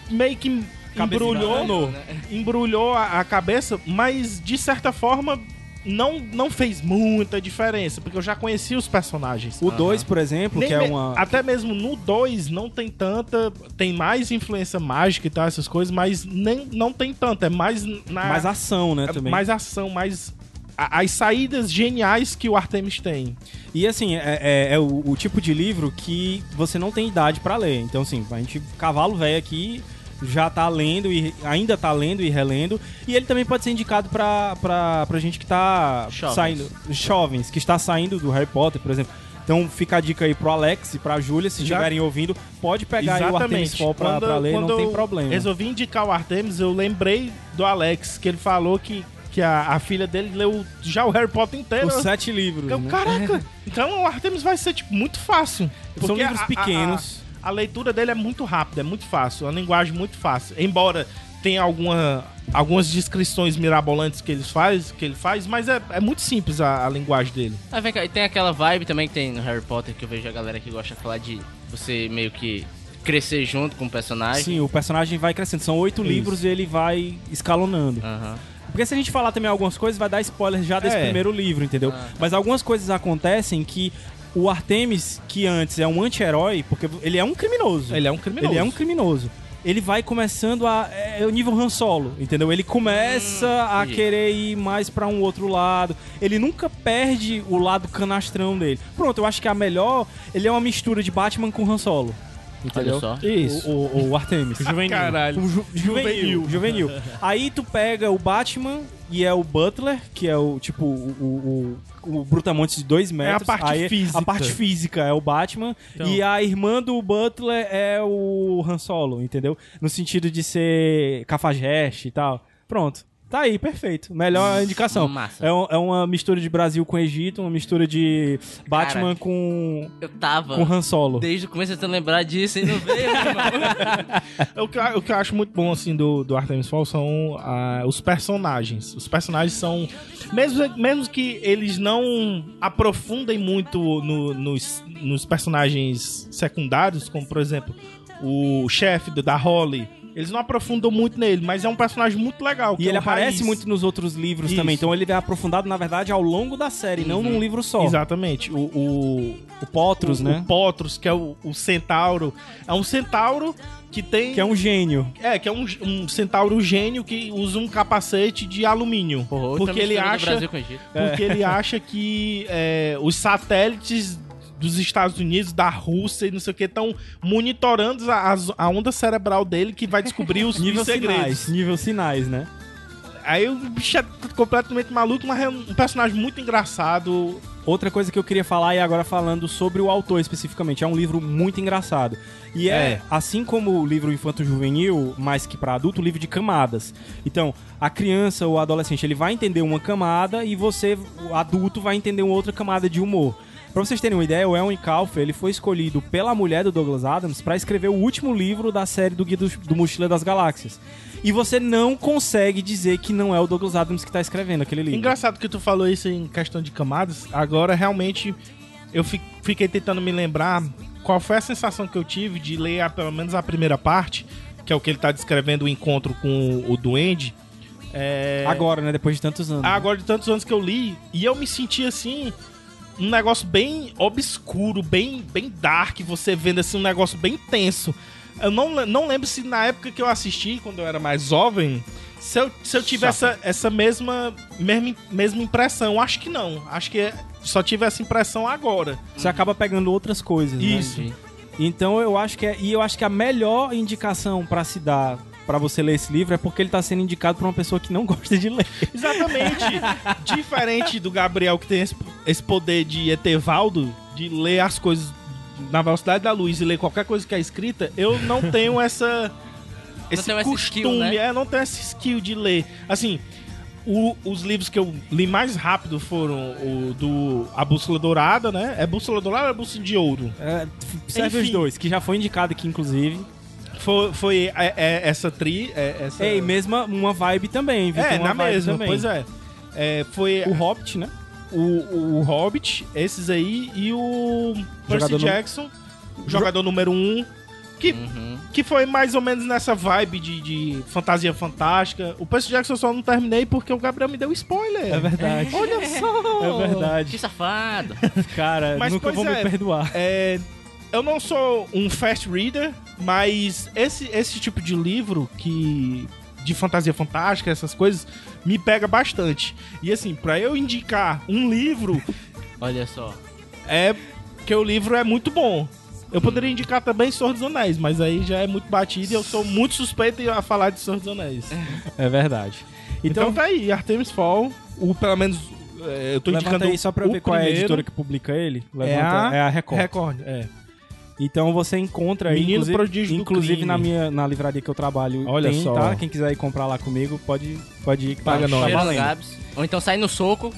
[SPEAKER 3] meio que
[SPEAKER 1] Cabeça
[SPEAKER 3] embrulhou,
[SPEAKER 1] enganou.
[SPEAKER 4] né?
[SPEAKER 3] embrulhou a, a cabeça, mas de certa forma não, não fez muita diferença, porque eu já conhecia os personagens.
[SPEAKER 1] O 2, por exemplo,
[SPEAKER 3] Nem
[SPEAKER 1] que é uma.
[SPEAKER 3] Até mesmo no 2 não tem tanta. Tem mais influência mágica e tal, essas coisas, mas nem, não tem tanto. É mais na.
[SPEAKER 1] Mais ação, né,
[SPEAKER 3] é
[SPEAKER 1] também.
[SPEAKER 3] mais ação, mais. As saídas geniais que o Artemis tem.
[SPEAKER 1] E assim, é, é- é o, o tipo de livro que você não tem idade pra ler. Então, assim, a gente, cavalo velho aqui, já tá lendo e ainda tá lendo e relendo. E ele também pode ser indicado pra, pra, pra gente que tá
[SPEAKER 4] Jovens.
[SPEAKER 1] saindo. Jovens, que está saindo do Harry Potter, por exemplo. Então fica a dica aí pro Alex e pra Júlia, se estiverem ouvindo, pode pegar aí o Artemis Fall pra,
[SPEAKER 3] Quando-
[SPEAKER 1] pra ler, não tem problema.
[SPEAKER 3] Resolvi indicar o Artemis, eu lembrei do Alex, que ele falou que, que a, a filha dele leu já o Harry Potter inteiro.
[SPEAKER 1] Os sete livros,
[SPEAKER 3] Eu,
[SPEAKER 1] né?
[SPEAKER 3] caraca! Então o Artemis vai ser tipo, muito fácil.
[SPEAKER 1] São livros
[SPEAKER 3] a-
[SPEAKER 1] pequenos.
[SPEAKER 3] A, a leitura dele é muito rápida, é muito fácil, é uma linguagem muito fácil. Embora tenha alguma, algumas descrições mirabolantes que ele faz, que ele faz mas é, é muito simples a, a linguagem dele.
[SPEAKER 4] Ah, vem cá, e tem aquela vibe também que tem no Harry Potter que eu vejo a galera que gosta de falar de você meio que crescer junto com o personagem.
[SPEAKER 1] Sim, o personagem vai crescendo. São oito
[SPEAKER 3] Isso.
[SPEAKER 1] livros e ele vai escalonando.
[SPEAKER 4] Aham.
[SPEAKER 1] Porque se a gente falar também algumas coisas, vai dar spoiler já desse
[SPEAKER 3] É.
[SPEAKER 1] primeiro livro, entendeu?
[SPEAKER 4] Ah, tá.
[SPEAKER 1] Mas algumas coisas acontecem que o Artemis, que antes é um anti-herói, porque ele é um criminoso.
[SPEAKER 3] Ele é um criminoso.
[SPEAKER 1] Ele é um criminoso. Ele vai começando a. É o nível Han Solo, entendeu? Ele começa
[SPEAKER 4] Hum,
[SPEAKER 1] a querer ir mais pra um outro lado. Ele nunca perde o lado canastrão dele. Pronto, eu acho que a melhor. Ele é uma mistura de Batman com Han Solo. Entendeu?
[SPEAKER 4] Olha só.
[SPEAKER 3] Isso.
[SPEAKER 1] O, o, o Artemis.
[SPEAKER 2] Juvenil.
[SPEAKER 3] Caralho.
[SPEAKER 1] Um ju- juvenil, juvenil. Aí tu pega o Batman e é o Butler, que é o tipo o, o, o Brutamontes de dois metros.
[SPEAKER 3] parte
[SPEAKER 1] Aí
[SPEAKER 3] física.
[SPEAKER 1] A parte física é o Batman.
[SPEAKER 2] Então.
[SPEAKER 1] E a irmã do Butler é o Han Solo, entendeu? No sentido de ser cafajeste e tal. Pronto. Tá aí, perfeito. Melhor indicação.
[SPEAKER 4] Massa.
[SPEAKER 1] É, um- é uma mistura de Brasil com Egito, uma mistura de Batman
[SPEAKER 4] Cara.
[SPEAKER 1] com,
[SPEAKER 4] Eu tava
[SPEAKER 1] com Han Solo.
[SPEAKER 4] desde o começo tentando lembrar disso e não veio, meu irmão.
[SPEAKER 3] O que, eu- o que eu acho muito bom, assim, do, do Artemis Fall são ah, os personagens. Os personagens são... Mesmo, mesmo que eles não aprofundem muito no- nos, nos personagens secundários, como, por exemplo, o chefe do- da Holly, eles não aprofundam muito nele, mas é um personagem muito legal.
[SPEAKER 1] E
[SPEAKER 3] é
[SPEAKER 1] ele
[SPEAKER 3] o
[SPEAKER 1] aparece
[SPEAKER 3] Raiz.
[SPEAKER 1] muito nos outros livros
[SPEAKER 3] Isso.
[SPEAKER 1] também. Então ele é aprofundado, na verdade, ao longo da série, não num livro só.
[SPEAKER 3] Exatamente. O, o,
[SPEAKER 1] O Potros,
[SPEAKER 3] o,
[SPEAKER 1] né?
[SPEAKER 3] o Potros, que é o, o centauro. É um centauro que tem...
[SPEAKER 1] Que é um gênio.
[SPEAKER 3] É, que é um, um centauro gênio que usa um capacete de alumínio.
[SPEAKER 4] Porra,
[SPEAKER 3] porque ele acha, porque ele acha que é, os satélites dos Estados Unidos, da Rússia e não sei o que, estão monitorando a, a onda cerebral dele que vai descobrir os,
[SPEAKER 1] Nível
[SPEAKER 3] os segredos.
[SPEAKER 1] sinais. Nível sinais, né?
[SPEAKER 3] Aí o bicho é completamente maluco, mas é um personagem muito engraçado.
[SPEAKER 1] Outra coisa que eu queria falar, e agora falando sobre o autor especificamente, é um livro muito engraçado. E é,
[SPEAKER 3] É.
[SPEAKER 1] assim como o livro Infanto Juvenil, mais que pra adulto, um livro de camadas. Então, a criança ou o adolescente, ele vai entender uma camada e você, o adulto, vai entender uma outra camada de humor. Pra vocês terem uma ideia, o Ewan Kauffer, ele foi escolhido pela mulher do Douglas Adams pra escrever o último livro da série do Guia do, do Mochila das Galáxias. E você não consegue dizer que não é o Douglas Adams que tá escrevendo aquele livro.
[SPEAKER 3] Engraçado que tu falou isso em questão de camadas. Agora, realmente, eu fi- fiquei tentando me lembrar qual foi a sensação que eu tive de ler a- pelo menos a primeira parte, que é o que ele tá descrevendo o encontro com o Duende. É...
[SPEAKER 1] Agora, né? Depois de tantos anos.
[SPEAKER 3] agora de tantos anos que eu li, e eu me senti assim, um negócio bem obscuro, bem, bem dark, você vendo assim um negócio bem tenso. Eu não, não lembro se na época que eu assisti, quando eu era mais jovem, se eu, se eu tive essa, essa mesma, mesma, mesma impressão. Acho que não. Acho que só tive essa impressão agora.
[SPEAKER 1] Você acaba pegando outras coisas, né?
[SPEAKER 3] Isso.
[SPEAKER 4] Entendi.
[SPEAKER 1] Então eu acho que é, e eu acho que a melhor indicação pra se dar pra você ler esse livro é porque ele tá sendo indicado pra uma pessoa que não gosta de ler.
[SPEAKER 3] Exatamente. Diferente do Gabriel, que tem esse, esse poder de Etevaldo, de ler as coisas na velocidade da luz e ler qualquer coisa que é escrita, eu não tenho essa. Esse
[SPEAKER 4] essa
[SPEAKER 3] costume,
[SPEAKER 4] skill, né?
[SPEAKER 3] é, não tenho esse skill de ler. Assim, o- os livros que eu li mais rápido foram o do A Bússola Dourada, né? É Bússola Dourada ou é Bússola de Ouro?
[SPEAKER 1] É, serve os
[SPEAKER 3] Enfim.
[SPEAKER 1] dois, que já foi indicado aqui, inclusive.
[SPEAKER 3] Foi, foi é, é, essa tri. É, essa...
[SPEAKER 1] É, e mesma uma vibe também, viu?
[SPEAKER 3] É, na mesma,
[SPEAKER 1] também.
[SPEAKER 3] pois é. É, foi
[SPEAKER 1] O Hobbit, né?
[SPEAKER 3] o, o Hobbit, esses aí, e o Percy Jackson, jogador número 1, um, Que,
[SPEAKER 4] Uhum.
[SPEAKER 3] que foi mais ou menos nessa vibe de, de fantasia fantástica. O Percy Jackson eu só não terminei porque o Gabriel me deu spoiler.
[SPEAKER 1] É verdade.
[SPEAKER 3] Olha só!
[SPEAKER 1] É
[SPEAKER 4] Que
[SPEAKER 1] verdade.
[SPEAKER 4] safado.
[SPEAKER 1] Cara,
[SPEAKER 3] Mas,
[SPEAKER 1] nunca vou
[SPEAKER 3] é,
[SPEAKER 1] me perdoar.
[SPEAKER 3] É, eu não sou um fast reader, mas esse, esse tipo de livro que de fantasia fantástica, essas coisas, me pega bastante. E assim, pra eu indicar um livro,
[SPEAKER 4] Olha só.
[SPEAKER 3] é que o livro é muito bom. Eu poderia indicar também Senhor dos Anéis, mas aí já é muito batido e eu sou muito suspeito a falar de Senhor dos Anéis.
[SPEAKER 1] É verdade.
[SPEAKER 3] Então,
[SPEAKER 1] Então,
[SPEAKER 3] tá aí, Artemis Fall, o pelo menos é, eu tô
[SPEAKER 1] levanta
[SPEAKER 3] indicando
[SPEAKER 1] aí só pra ver qual é a
[SPEAKER 3] primeiro.
[SPEAKER 1] editora que publica ele.
[SPEAKER 3] É
[SPEAKER 1] Levanta,
[SPEAKER 3] a,
[SPEAKER 1] é a Record.
[SPEAKER 3] Record, é.
[SPEAKER 1] Então você encontra aí,
[SPEAKER 3] Menino
[SPEAKER 1] inclusive, inclusive na minha na livraria que eu trabalho,
[SPEAKER 3] Olha
[SPEAKER 1] tem,
[SPEAKER 3] só.
[SPEAKER 1] tá? Quem quiser ir comprar lá comigo, pode, pode ir que tá,
[SPEAKER 3] Paga
[SPEAKER 1] tá
[SPEAKER 3] nós.
[SPEAKER 4] Ou então sai no soco.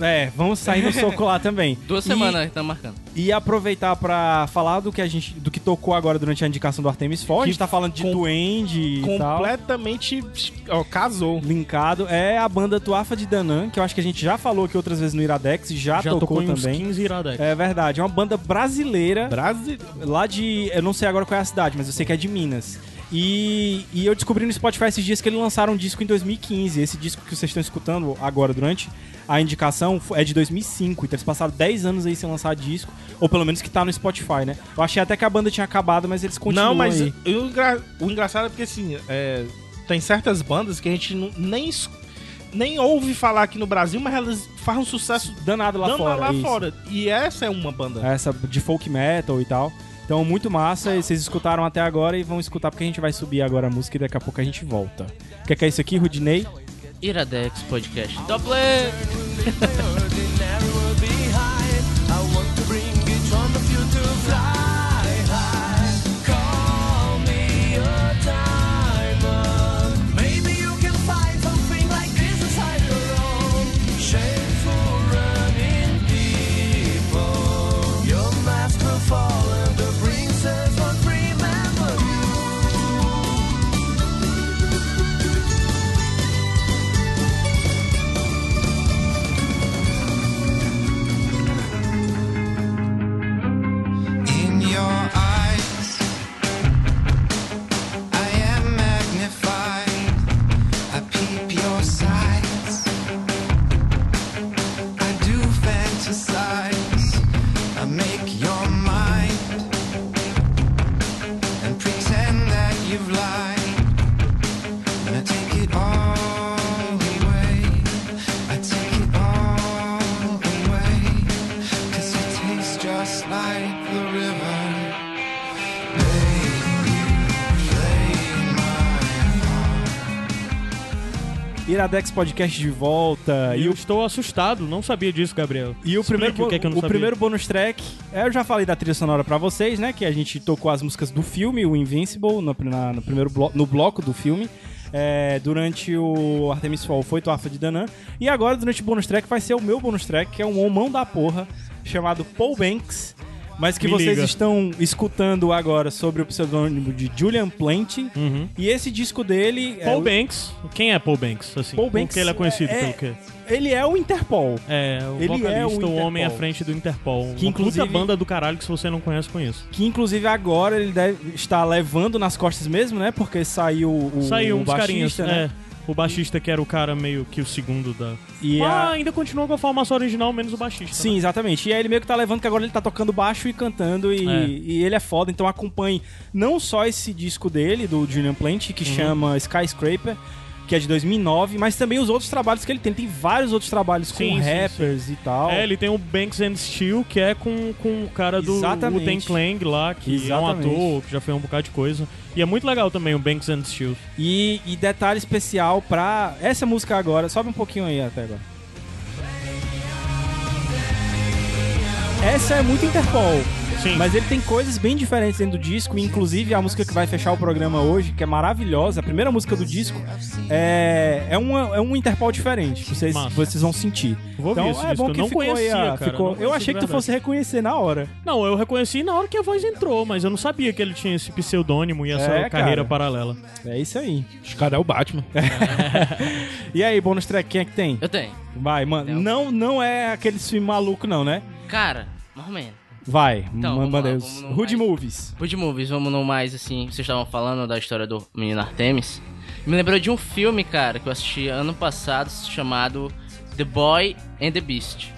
[SPEAKER 1] É, vamos sair no soco lá também.
[SPEAKER 4] Duas
[SPEAKER 1] E-
[SPEAKER 4] semanas estamos marcando.
[SPEAKER 1] E aproveitar pra falar do que a gente do que tocou agora durante a indicação do Artemis Fall. A gente tá falando de
[SPEAKER 3] com-
[SPEAKER 1] Duende e
[SPEAKER 3] completamente ó, casou.
[SPEAKER 1] Linkado é a banda Tuafa de Danã, que eu acho que a gente já falou aqui outras vezes no Iradex, já,
[SPEAKER 2] Já
[SPEAKER 1] tocou,
[SPEAKER 2] tocou em uns
[SPEAKER 1] também.
[SPEAKER 2] 15 iradex.
[SPEAKER 1] É verdade, é uma banda brasileira,
[SPEAKER 3] Brasil.
[SPEAKER 1] lá de. Eu não sei agora qual é a cidade, mas eu sei que é de Minas. E, e eu descobri no Spotify esses dias que eles lançaram um disco em 2015. Esse disco que vocês estão escutando agora durante a indicação é de 2005. Então eles passaram 10 anos aí sem lançar disco, ou pelo menos que tá no Spotify, né? Eu achei até que a banda tinha acabado, mas eles continuam
[SPEAKER 3] Não, mas
[SPEAKER 1] aí.
[SPEAKER 3] o, engra- o engraçado é porque assim, é, tem certas bandas que a gente não- nem, nem ouve falar aqui no Brasil, mas elas fazem um sucesso
[SPEAKER 1] Danado lá
[SPEAKER 3] dando
[SPEAKER 1] fora.
[SPEAKER 3] lá fora. E essa é uma banda.
[SPEAKER 1] Essa de folk metal e tal. Então, muito massa. E vocês escutaram até agora e vão escutar porque a gente vai subir agora a música e daqui a pouco a gente volta. O que é, que é isso aqui, Rudinei?
[SPEAKER 4] Iradex Podcast. Doppler!
[SPEAKER 1] Iradex Podcast de volta.
[SPEAKER 2] E eu
[SPEAKER 1] o,
[SPEAKER 2] estou assustado, não sabia disso, Gabriel.
[SPEAKER 1] e o
[SPEAKER 2] Explique
[SPEAKER 1] primeiro,
[SPEAKER 2] o que é que eu não
[SPEAKER 1] o
[SPEAKER 2] sabia.
[SPEAKER 1] primeiro bonus track, é, eu já falei da trilha sonora pra vocês, né? Que a gente tocou as músicas do filme, o Invincible, no, na- no primeiro blo no bloco do filme. É, durante o Artemis Fall foi Tuafa de Danã. E agora, durante o bonus track, vai ser o meu bonus track, que é um homão da porra, chamado Paul Banks. Mas que
[SPEAKER 2] Me
[SPEAKER 1] vocês
[SPEAKER 2] liga.
[SPEAKER 1] estão escutando agora sobre o pseudônimo de Julian Plant.
[SPEAKER 2] Uhum.
[SPEAKER 1] E esse disco dele. é
[SPEAKER 2] Paul
[SPEAKER 1] o-
[SPEAKER 2] Banks. Quem é Paul Banks? Assim,
[SPEAKER 1] Paul Banks
[SPEAKER 2] que ele é conhecido
[SPEAKER 1] é-
[SPEAKER 2] pelo quê?
[SPEAKER 1] Ele é o Interpol.
[SPEAKER 2] É, o
[SPEAKER 1] Ele é o
[SPEAKER 2] o, homem à frente do Interpol.
[SPEAKER 1] Que
[SPEAKER 2] Uma
[SPEAKER 1] inclusive-
[SPEAKER 2] puta banda do caralho que se você não conhece, conheço.
[SPEAKER 1] Que inclusive agora ele deve estar levando nas costas mesmo, né? Porque saiu o,
[SPEAKER 2] Saiu
[SPEAKER 1] o
[SPEAKER 2] uns carinhas,
[SPEAKER 1] baixista, né?
[SPEAKER 2] é. O baixista que era o cara meio que o segundo da...
[SPEAKER 1] E
[SPEAKER 2] Mas
[SPEAKER 1] a-
[SPEAKER 2] ainda continua com a formação original, menos o baixista.
[SPEAKER 1] Sim,
[SPEAKER 2] né?
[SPEAKER 1] exatamente. E aí ele meio que tá levando que agora ele tá tocando baixo e cantando e,
[SPEAKER 2] É.
[SPEAKER 1] e ele é foda. Então acompanhe não só esse disco dele, do Julian Plant, que
[SPEAKER 2] Uhum.
[SPEAKER 1] chama Skyscraper, que é de 2009, mas também os outros trabalhos que ele tem. Tem vários outros trabalhos com
[SPEAKER 2] Sim, sim,
[SPEAKER 1] rappers e tal.
[SPEAKER 2] É, ele tem o Banks and Steel, que é com, com o cara do
[SPEAKER 1] Exatamente.
[SPEAKER 2] Wu-Tang Clan lá, que é um
[SPEAKER 1] Exatamente.
[SPEAKER 2] ator, que já fez um bocado de coisa. E é muito legal também o Banks and Steel.
[SPEAKER 1] E, e detalhe especial pra essa música agora. Sobe um pouquinho aí até agora. Essa é muito Interpol.
[SPEAKER 2] Sim.
[SPEAKER 1] Mas ele tem coisas bem diferentes dentro do disco, inclusive a música que vai fechar o programa hoje, que é maravilhosa, a primeira música do disco, é, é, uma, é um Interpol diferente, vocês,
[SPEAKER 2] Massa.
[SPEAKER 1] vocês vão sentir.
[SPEAKER 2] Vou
[SPEAKER 1] então
[SPEAKER 2] ouvir esse
[SPEAKER 1] é bom
[SPEAKER 2] disco,
[SPEAKER 1] que
[SPEAKER 2] eu não
[SPEAKER 1] ficou aí,
[SPEAKER 2] conhecia,
[SPEAKER 1] a-
[SPEAKER 2] cara,
[SPEAKER 1] ficou-
[SPEAKER 2] não
[SPEAKER 1] eu achei que tu fosse reconhecer na hora.
[SPEAKER 2] Não, eu reconheci na hora que a voz entrou, mas eu não sabia que ele tinha esse pseudônimo e essa
[SPEAKER 1] É,
[SPEAKER 2] carreira
[SPEAKER 1] cara.
[SPEAKER 2] paralela.
[SPEAKER 1] É isso aí.
[SPEAKER 3] Os caras é o Batman.
[SPEAKER 1] E aí, bônus track, quem é que tem?
[SPEAKER 4] Eu tenho.
[SPEAKER 1] Vai, mano. Não, não é aquele filme maluco, não, né?
[SPEAKER 4] Cara, mais ou menos.
[SPEAKER 1] Vai,
[SPEAKER 4] Então,
[SPEAKER 1] manda os
[SPEAKER 4] mais.
[SPEAKER 1] Movies.
[SPEAKER 4] Good movies, vamos no mais assim. Vocês estavam falando da história do menino Artemis. Me lembrou de um filme, cara, que eu assisti ano passado chamado The Boy and the Beast.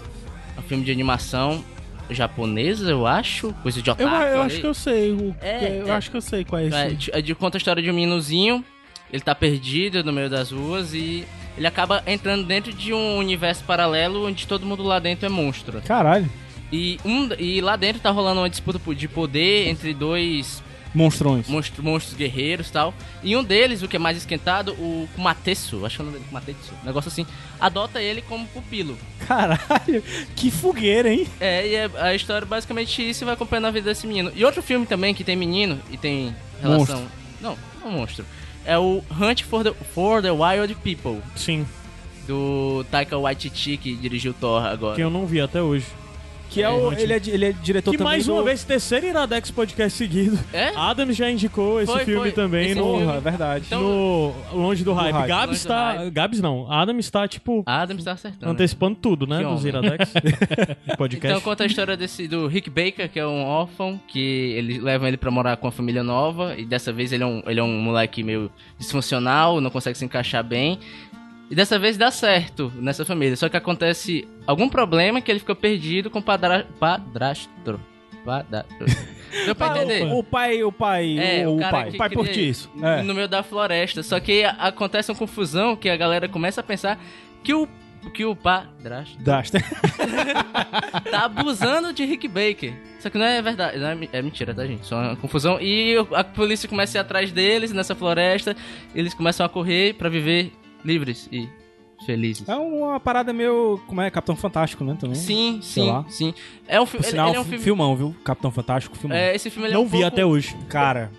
[SPEAKER 4] É um filme de animação japonesa, eu acho. Coisa de
[SPEAKER 3] Eu,
[SPEAKER 4] otaku.
[SPEAKER 3] eu
[SPEAKER 4] ali.
[SPEAKER 3] acho que eu sei. O,
[SPEAKER 4] É,
[SPEAKER 3] eu
[SPEAKER 4] é.
[SPEAKER 3] acho que eu sei qual é esse.
[SPEAKER 4] É, de, é de- conta a história de um meninozinho. Ele tá perdido no meio das ruas e ele acaba entrando dentro de um universo paralelo onde todo mundo lá dentro é monstro.
[SPEAKER 1] Caralho.
[SPEAKER 4] E, um, e lá dentro tá rolando uma disputa de poder entre dois
[SPEAKER 1] Monstrões.
[SPEAKER 4] monstro- monstros guerreiros e tal. E um deles, o que é mais esquentado, o Kumatetsu, acho que é o nome dele, Kumatetsu, um negócio assim, adota ele como pupilo.
[SPEAKER 1] Caralho, que fogueira, hein?
[SPEAKER 4] É, e é, a história é basicamente isso e vai acompanhando a vida desse menino. E outro filme também que tem menino e tem relação. Não, não é um monstro. É o Hunt for the, for the Wild People,
[SPEAKER 2] Sim,
[SPEAKER 4] do Taika Waititi, que dirigiu Thor agora.
[SPEAKER 2] que eu não vi até hoje.
[SPEAKER 1] Que é o, ele, é, ele é diretor
[SPEAKER 2] Que
[SPEAKER 1] também
[SPEAKER 2] mais
[SPEAKER 1] do...
[SPEAKER 2] uma vez, terceiro Iradex podcast seguido.
[SPEAKER 4] É?
[SPEAKER 2] Adam já indicou esse
[SPEAKER 4] Foi,
[SPEAKER 2] filme
[SPEAKER 4] foi.
[SPEAKER 2] também
[SPEAKER 4] Esse
[SPEAKER 2] no,
[SPEAKER 4] filme.
[SPEAKER 1] Porra, é verdade.
[SPEAKER 4] Então-
[SPEAKER 2] no Longe do Hype.
[SPEAKER 1] Hype.
[SPEAKER 2] Gabs tá.
[SPEAKER 4] Hype.
[SPEAKER 2] Gabs não. Adam está, tipo,
[SPEAKER 4] Adam está acertando.
[SPEAKER 2] antecipando tudo, né? Dos. Iradex. podcast.
[SPEAKER 4] Então conta a história desse do Rick Baker, que é um órfão, que eles levam ele pra morar com uma família nova, e dessa vez ele é um, ele é um moleque meio disfuncional, não consegue se encaixar bem. E dessa vez dá certo nessa família, só que acontece algum problema que ele fica perdido com o padra... padrastro. Padrastro. Deu pra entender?
[SPEAKER 1] O pai, o pai,
[SPEAKER 4] É,
[SPEAKER 1] o,
[SPEAKER 4] o
[SPEAKER 1] pai.
[SPEAKER 4] que
[SPEAKER 3] pai Portiço.
[SPEAKER 1] É.
[SPEAKER 4] No meio da floresta. Só que acontece uma confusão que a galera começa a pensar que o que o padrasto tá abusando de Rick Baker. Só que não é verdade, não é, é mentira, tá, gente? Só uma confusão. E o- a polícia começa a ir atrás deles nessa floresta. Eles começam a correr pra viver livres e felizes.
[SPEAKER 1] É uma parada meio. Como é? Capitão Fantástico, né? Também.
[SPEAKER 4] Sim,
[SPEAKER 1] Sei
[SPEAKER 4] sim,
[SPEAKER 1] lá.
[SPEAKER 4] sim. É um
[SPEAKER 1] Por
[SPEAKER 4] filme. Ele,
[SPEAKER 1] sinal,
[SPEAKER 4] ele é um
[SPEAKER 1] fi-
[SPEAKER 4] filme.
[SPEAKER 1] filmão, viu? Capitão Fantástico, filmão.
[SPEAKER 4] É, esse filme ele é
[SPEAKER 2] não
[SPEAKER 4] um
[SPEAKER 2] vi
[SPEAKER 4] pouco-
[SPEAKER 2] até hoje.
[SPEAKER 1] Cara,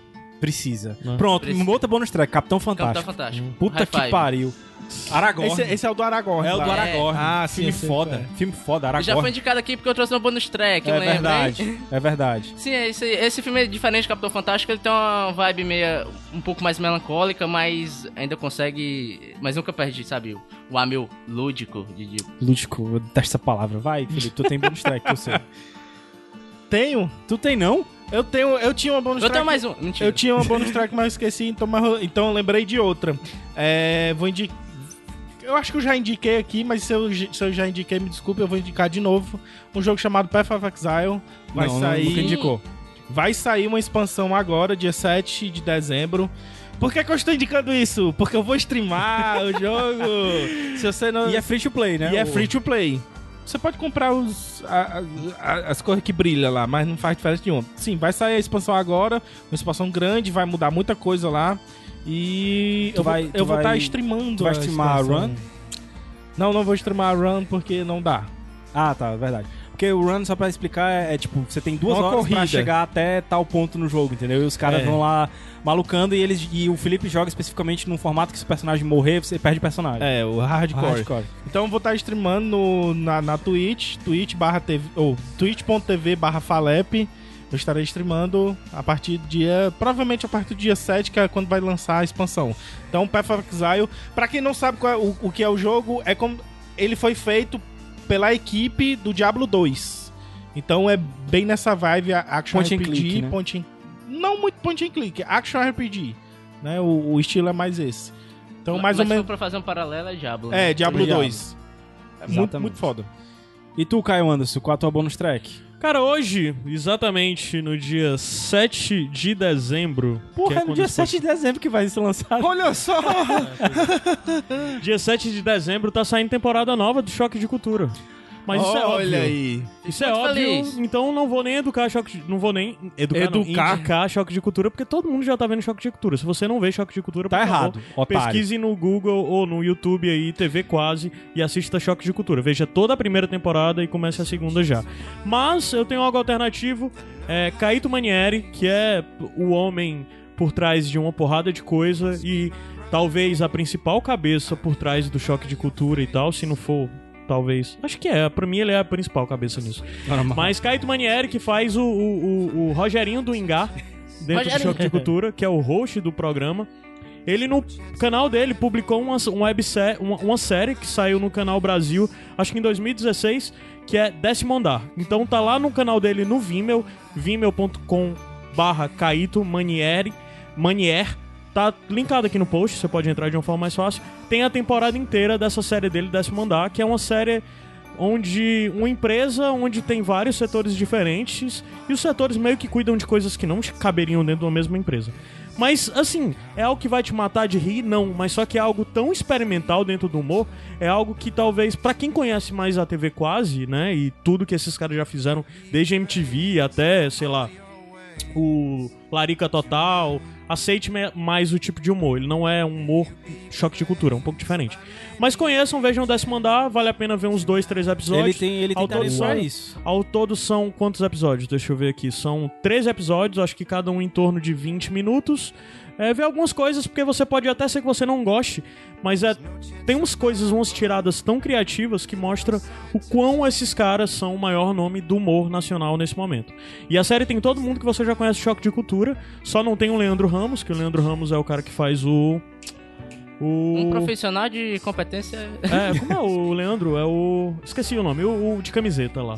[SPEAKER 1] precisa.
[SPEAKER 2] Não.
[SPEAKER 1] Pronto,
[SPEAKER 4] Precisa.
[SPEAKER 1] bota bônus track. Capitão Fantástico.
[SPEAKER 4] Capitão Fantástico.
[SPEAKER 1] Puta
[SPEAKER 4] High
[SPEAKER 1] que
[SPEAKER 4] five.
[SPEAKER 1] pariu. Aragorn.
[SPEAKER 3] Esse, esse é o do Aragorn.
[SPEAKER 1] É o do. Aragorn.
[SPEAKER 3] Ah, sim,
[SPEAKER 1] Filme
[SPEAKER 3] esse é-
[SPEAKER 1] foda. Filme foda,
[SPEAKER 4] Já foi
[SPEAKER 1] Aragorn.
[SPEAKER 4] indicado aqui porque eu trouxe no bonus track,
[SPEAKER 1] É
[SPEAKER 4] lembra, hein?
[SPEAKER 1] verdade. É verdade.
[SPEAKER 4] Sim, é esse, esse filme é diferente do Capitão Fantástico, ele tem uma vibe meio um pouco mais melancólica, mas ainda consegue. Mas nunca perde, sabe, o, o ar meio lúdico de, de-
[SPEAKER 1] Lúdico, eu detesto essa palavra. Vai, Felipe, tu tem bônus track, eu sei.
[SPEAKER 3] Tenho.
[SPEAKER 1] Tu tem não?
[SPEAKER 3] Eu tenho. Eu tinha uma bonus
[SPEAKER 4] Eu
[SPEAKER 3] track.
[SPEAKER 4] tenho mais um. Mentira.
[SPEAKER 3] Eu tinha uma bonus track, mas eu esqueci, então, mas eu- então eu lembrei de outra. É, vou indicar. Eu acho que eu já indiquei aqui, mas se eu, se eu já indiquei, me desculpe, eu vou indicar de novo. Um jogo chamado Path of Exile. Vai
[SPEAKER 1] não, não,
[SPEAKER 3] sair.
[SPEAKER 1] nunca indicou.
[SPEAKER 3] Vai sair uma expansão agora, dia 7 de dezembro. Por que, que eu estou indicando isso? Porque eu vou streamar o jogo. Se você não.
[SPEAKER 1] E é free to play, né?
[SPEAKER 3] E é free to play. Você pode comprar os, a- a- as coisas que brilham lá, mas não faz diferença nenhuma. Sim, vai sair a expansão agora, uma expansão grande, vai mudar muita coisa lá. E
[SPEAKER 1] Tu
[SPEAKER 3] eu
[SPEAKER 1] vai-
[SPEAKER 3] vou, eu estar streamando.
[SPEAKER 1] tu vai
[SPEAKER 3] a
[SPEAKER 1] streamar a
[SPEAKER 3] expansão.
[SPEAKER 1] Run?
[SPEAKER 3] Não, não vou streamar a Run porque não dá.
[SPEAKER 1] Ah, tá, verdade. Porque o run, só pra explicar, é, é tipo, você tem duas
[SPEAKER 3] Uma
[SPEAKER 1] horas pra
[SPEAKER 3] corrida.
[SPEAKER 1] chegar até tal ponto no jogo, entendeu? E os caras
[SPEAKER 3] É.
[SPEAKER 1] vão lá malucando e eles e o Felipe joga especificamente num formato que se o personagem morrer, você perde o personagem.
[SPEAKER 3] É, o hardcore.
[SPEAKER 1] Hardcore.
[SPEAKER 3] Então eu vou estar streamando no- na, na Twitch, twitch barra TV, ou twitch.tv barra Falep. Eu estarei streamando a partir do dia, provavelmente a partir do dia 7, que é quando vai lançar a expansão. Então, Path of Exile, pra quem não sabe qual é o, o que é o jogo, é como ele foi feito pela equipe do Diablo 2. Então é bem nessa vibe action
[SPEAKER 1] Point and
[SPEAKER 3] RPG,
[SPEAKER 1] click, né?
[SPEAKER 3] point and- não muito point and click, action RPG, né? O, o estilo é mais esse. Então, mais
[SPEAKER 4] Mas
[SPEAKER 3] ou
[SPEAKER 4] se
[SPEAKER 3] menos
[SPEAKER 4] for pra fazer um paralelo, é Diablo.
[SPEAKER 3] é,
[SPEAKER 4] né?
[SPEAKER 3] Diablo
[SPEAKER 1] Diablo.
[SPEAKER 3] 2. É muito, muito foda.
[SPEAKER 1] E tu, Caio Anderson, qual a tua bonus track?
[SPEAKER 2] Cara, hoje, exatamente no dia 7 de dezembro.
[SPEAKER 1] Porra,
[SPEAKER 2] é
[SPEAKER 1] é no dia
[SPEAKER 2] esse
[SPEAKER 1] 7 de dezembro que vai ser lançado.
[SPEAKER 3] Olha só!
[SPEAKER 2] Dia 7 de dezembro tá saindo temporada nova do Choque de Cultura. Mas isso é óbvio.
[SPEAKER 3] Olha aí.
[SPEAKER 2] Isso é óbvio.
[SPEAKER 4] feliz.
[SPEAKER 2] Então não vou nem educar choque de, não vou nem educar,
[SPEAKER 3] Educar.
[SPEAKER 2] Não, indicar choque de cultura, porque todo mundo já tá vendo choque de cultura. Se você não vê choque de cultura,
[SPEAKER 1] Tá
[SPEAKER 2] por favor,
[SPEAKER 1] errado, otário.
[SPEAKER 2] Pesquise no Google ou no YouTube aí, TV Quase, e assista Choque de Cultura. Veja toda a primeira temporada e comece a segunda já. Mas eu tenho algo alternativo. É Caíto Manieri, que é o homem por trás de uma porrada de coisa e talvez a principal cabeça por trás do Choque de Cultura e tal, se não for... Talvez. Acho que é. Pra mim, ele é a principal cabeça nisso. Mas Caíto Manieri, que faz o, o, o- o Rogerinho do Engar dentro do. Choque de Cultura, que é o host do programa. Ele no canal dele publicou uma, uma, websérie, uma, uma série que saiu no canal Brasil, acho que em 2016, que é Décimo Andar. Então tá lá no canal dele no Vimeo, vimeo.com barra Caíto Manieri, Manier. Tá linkado aqui no post, você pode entrar de uma forma mais fácil. Tem a temporada inteira dessa série dele, Décimo Andar, que é uma série onde uma empresa onde tem vários setores diferentes e os setores meio que cuidam de coisas que não caberiam dentro da mesma empresa. Mas, assim, é algo que vai te matar de rir? Não. Mas só que é algo tão experimental dentro do humor. É algo que talvez, pra quem conhece mais a TV quase, né? E tudo que esses caras já fizeram, desde MTV até, sei lá, o Larica Total, aceite mais o tipo de humor. Ele não é um humor choque de cultura, é um pouco diferente. Mas conheçam, vejam o décimo andar, vale a pena ver uns dois, três episódios.
[SPEAKER 1] Ele tem, ele tem
[SPEAKER 2] Ao todo são-
[SPEAKER 1] isso.
[SPEAKER 2] Ao todo são quantos episódios? Deixa eu ver aqui. São 13 episódios, acho que cada um em torno de 20 minutos. É, ver algumas coisas, porque você pode até ser que você não goste, mas é, tem umas coisas, umas tiradas tão criativas que mostram o quão esses caras são o maior nome do humor nacional nesse momento. E a série tem todo mundo que você já conhece Choque de Cultura, só não tem o Leandro Ramos, que o Leandro Ramos é o cara que faz o. O...
[SPEAKER 4] Um profissional de competência.
[SPEAKER 2] É, como é o Leandro? É o. Esqueci o nome, o, o de camiseta lá.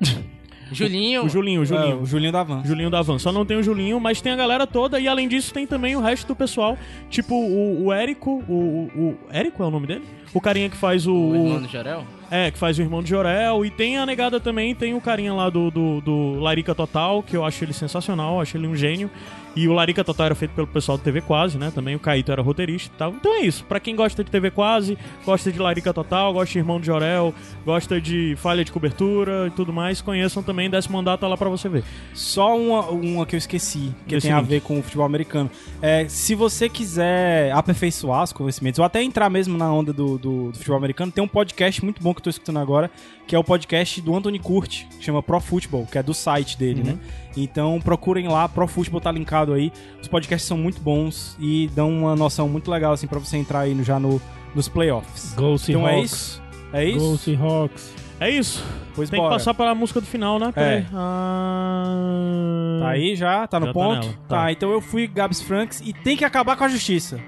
[SPEAKER 4] Julinho.
[SPEAKER 2] O Julinho, o
[SPEAKER 1] É,
[SPEAKER 2] Julinho.
[SPEAKER 1] o Julinho da Van.
[SPEAKER 2] Julinho da Van. Só não tem o Julinho, mas tem a galera toda. E além disso, tem também o resto do pessoal. Tipo o, o Érico. O, o, o- Érico é o nome dele? O carinha que faz o.
[SPEAKER 4] O
[SPEAKER 2] o-
[SPEAKER 4] irmão do Jorel.
[SPEAKER 2] é, que faz o irmão de Jorel. E tem a negada também, tem o carinha lá do, do, do Larica Total, que eu acho ele sensacional, acho ele um gênio. E o Larica Total era feito pelo pessoal do TV Quase, né? Também o Caíto era roteirista e tal. Então é isso. Pra quem gosta de TV Quase, gosta de Larica Total, gosta de Irmão de Jorel, gosta de Falha de Cobertura e tudo mais, conheçam também. Décimo mandato tá lá pra você ver.
[SPEAKER 1] Só uma, uma que eu esqueci, que tem a
[SPEAKER 2] link.
[SPEAKER 1] ver com o futebol americano. É, se você quiser aperfeiçoar os conhecimentos, ou até entrar mesmo na onda do, do- do futebol americano, tem um podcast muito bom que eu tô escutando agora, que é o podcast do Anthony Curti, que chama Pro Football, que é do site dele, né? Então procurem lá, Pro Football tá linkado aí. Os podcasts são muito bons e dão uma noção muito legal, assim, pra você entrar aí no- já no, nos playoffs.
[SPEAKER 6] Go
[SPEAKER 1] Então é
[SPEAKER 6] Seahawks.
[SPEAKER 1] isso? É
[SPEAKER 6] Go
[SPEAKER 1] isso?
[SPEAKER 6] Seahawks.
[SPEAKER 2] É isso.
[SPEAKER 1] Pois
[SPEAKER 2] Tem
[SPEAKER 1] bora.
[SPEAKER 2] que passar para a música do final, né?
[SPEAKER 1] É.
[SPEAKER 2] Ah...
[SPEAKER 1] Tá aí já? Tá no
[SPEAKER 2] Já tá
[SPEAKER 1] ponto?
[SPEAKER 2] nela,
[SPEAKER 1] tá.
[SPEAKER 2] tá.
[SPEAKER 1] então eu fui Gabs Franks e tem que acabar com a justiça.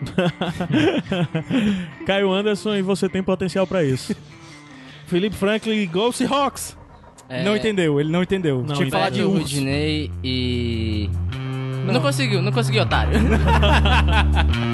[SPEAKER 2] Caio Anderson e você tem potencial pra isso.
[SPEAKER 6] Felipe Franklin, Go Seahawks.
[SPEAKER 4] É,
[SPEAKER 1] Não entendeu, ele não entendeu.
[SPEAKER 2] Não
[SPEAKER 1] Tinha que falar de urso.
[SPEAKER 4] Rudinei e. Não. conseguiu, não conseguiu, otário.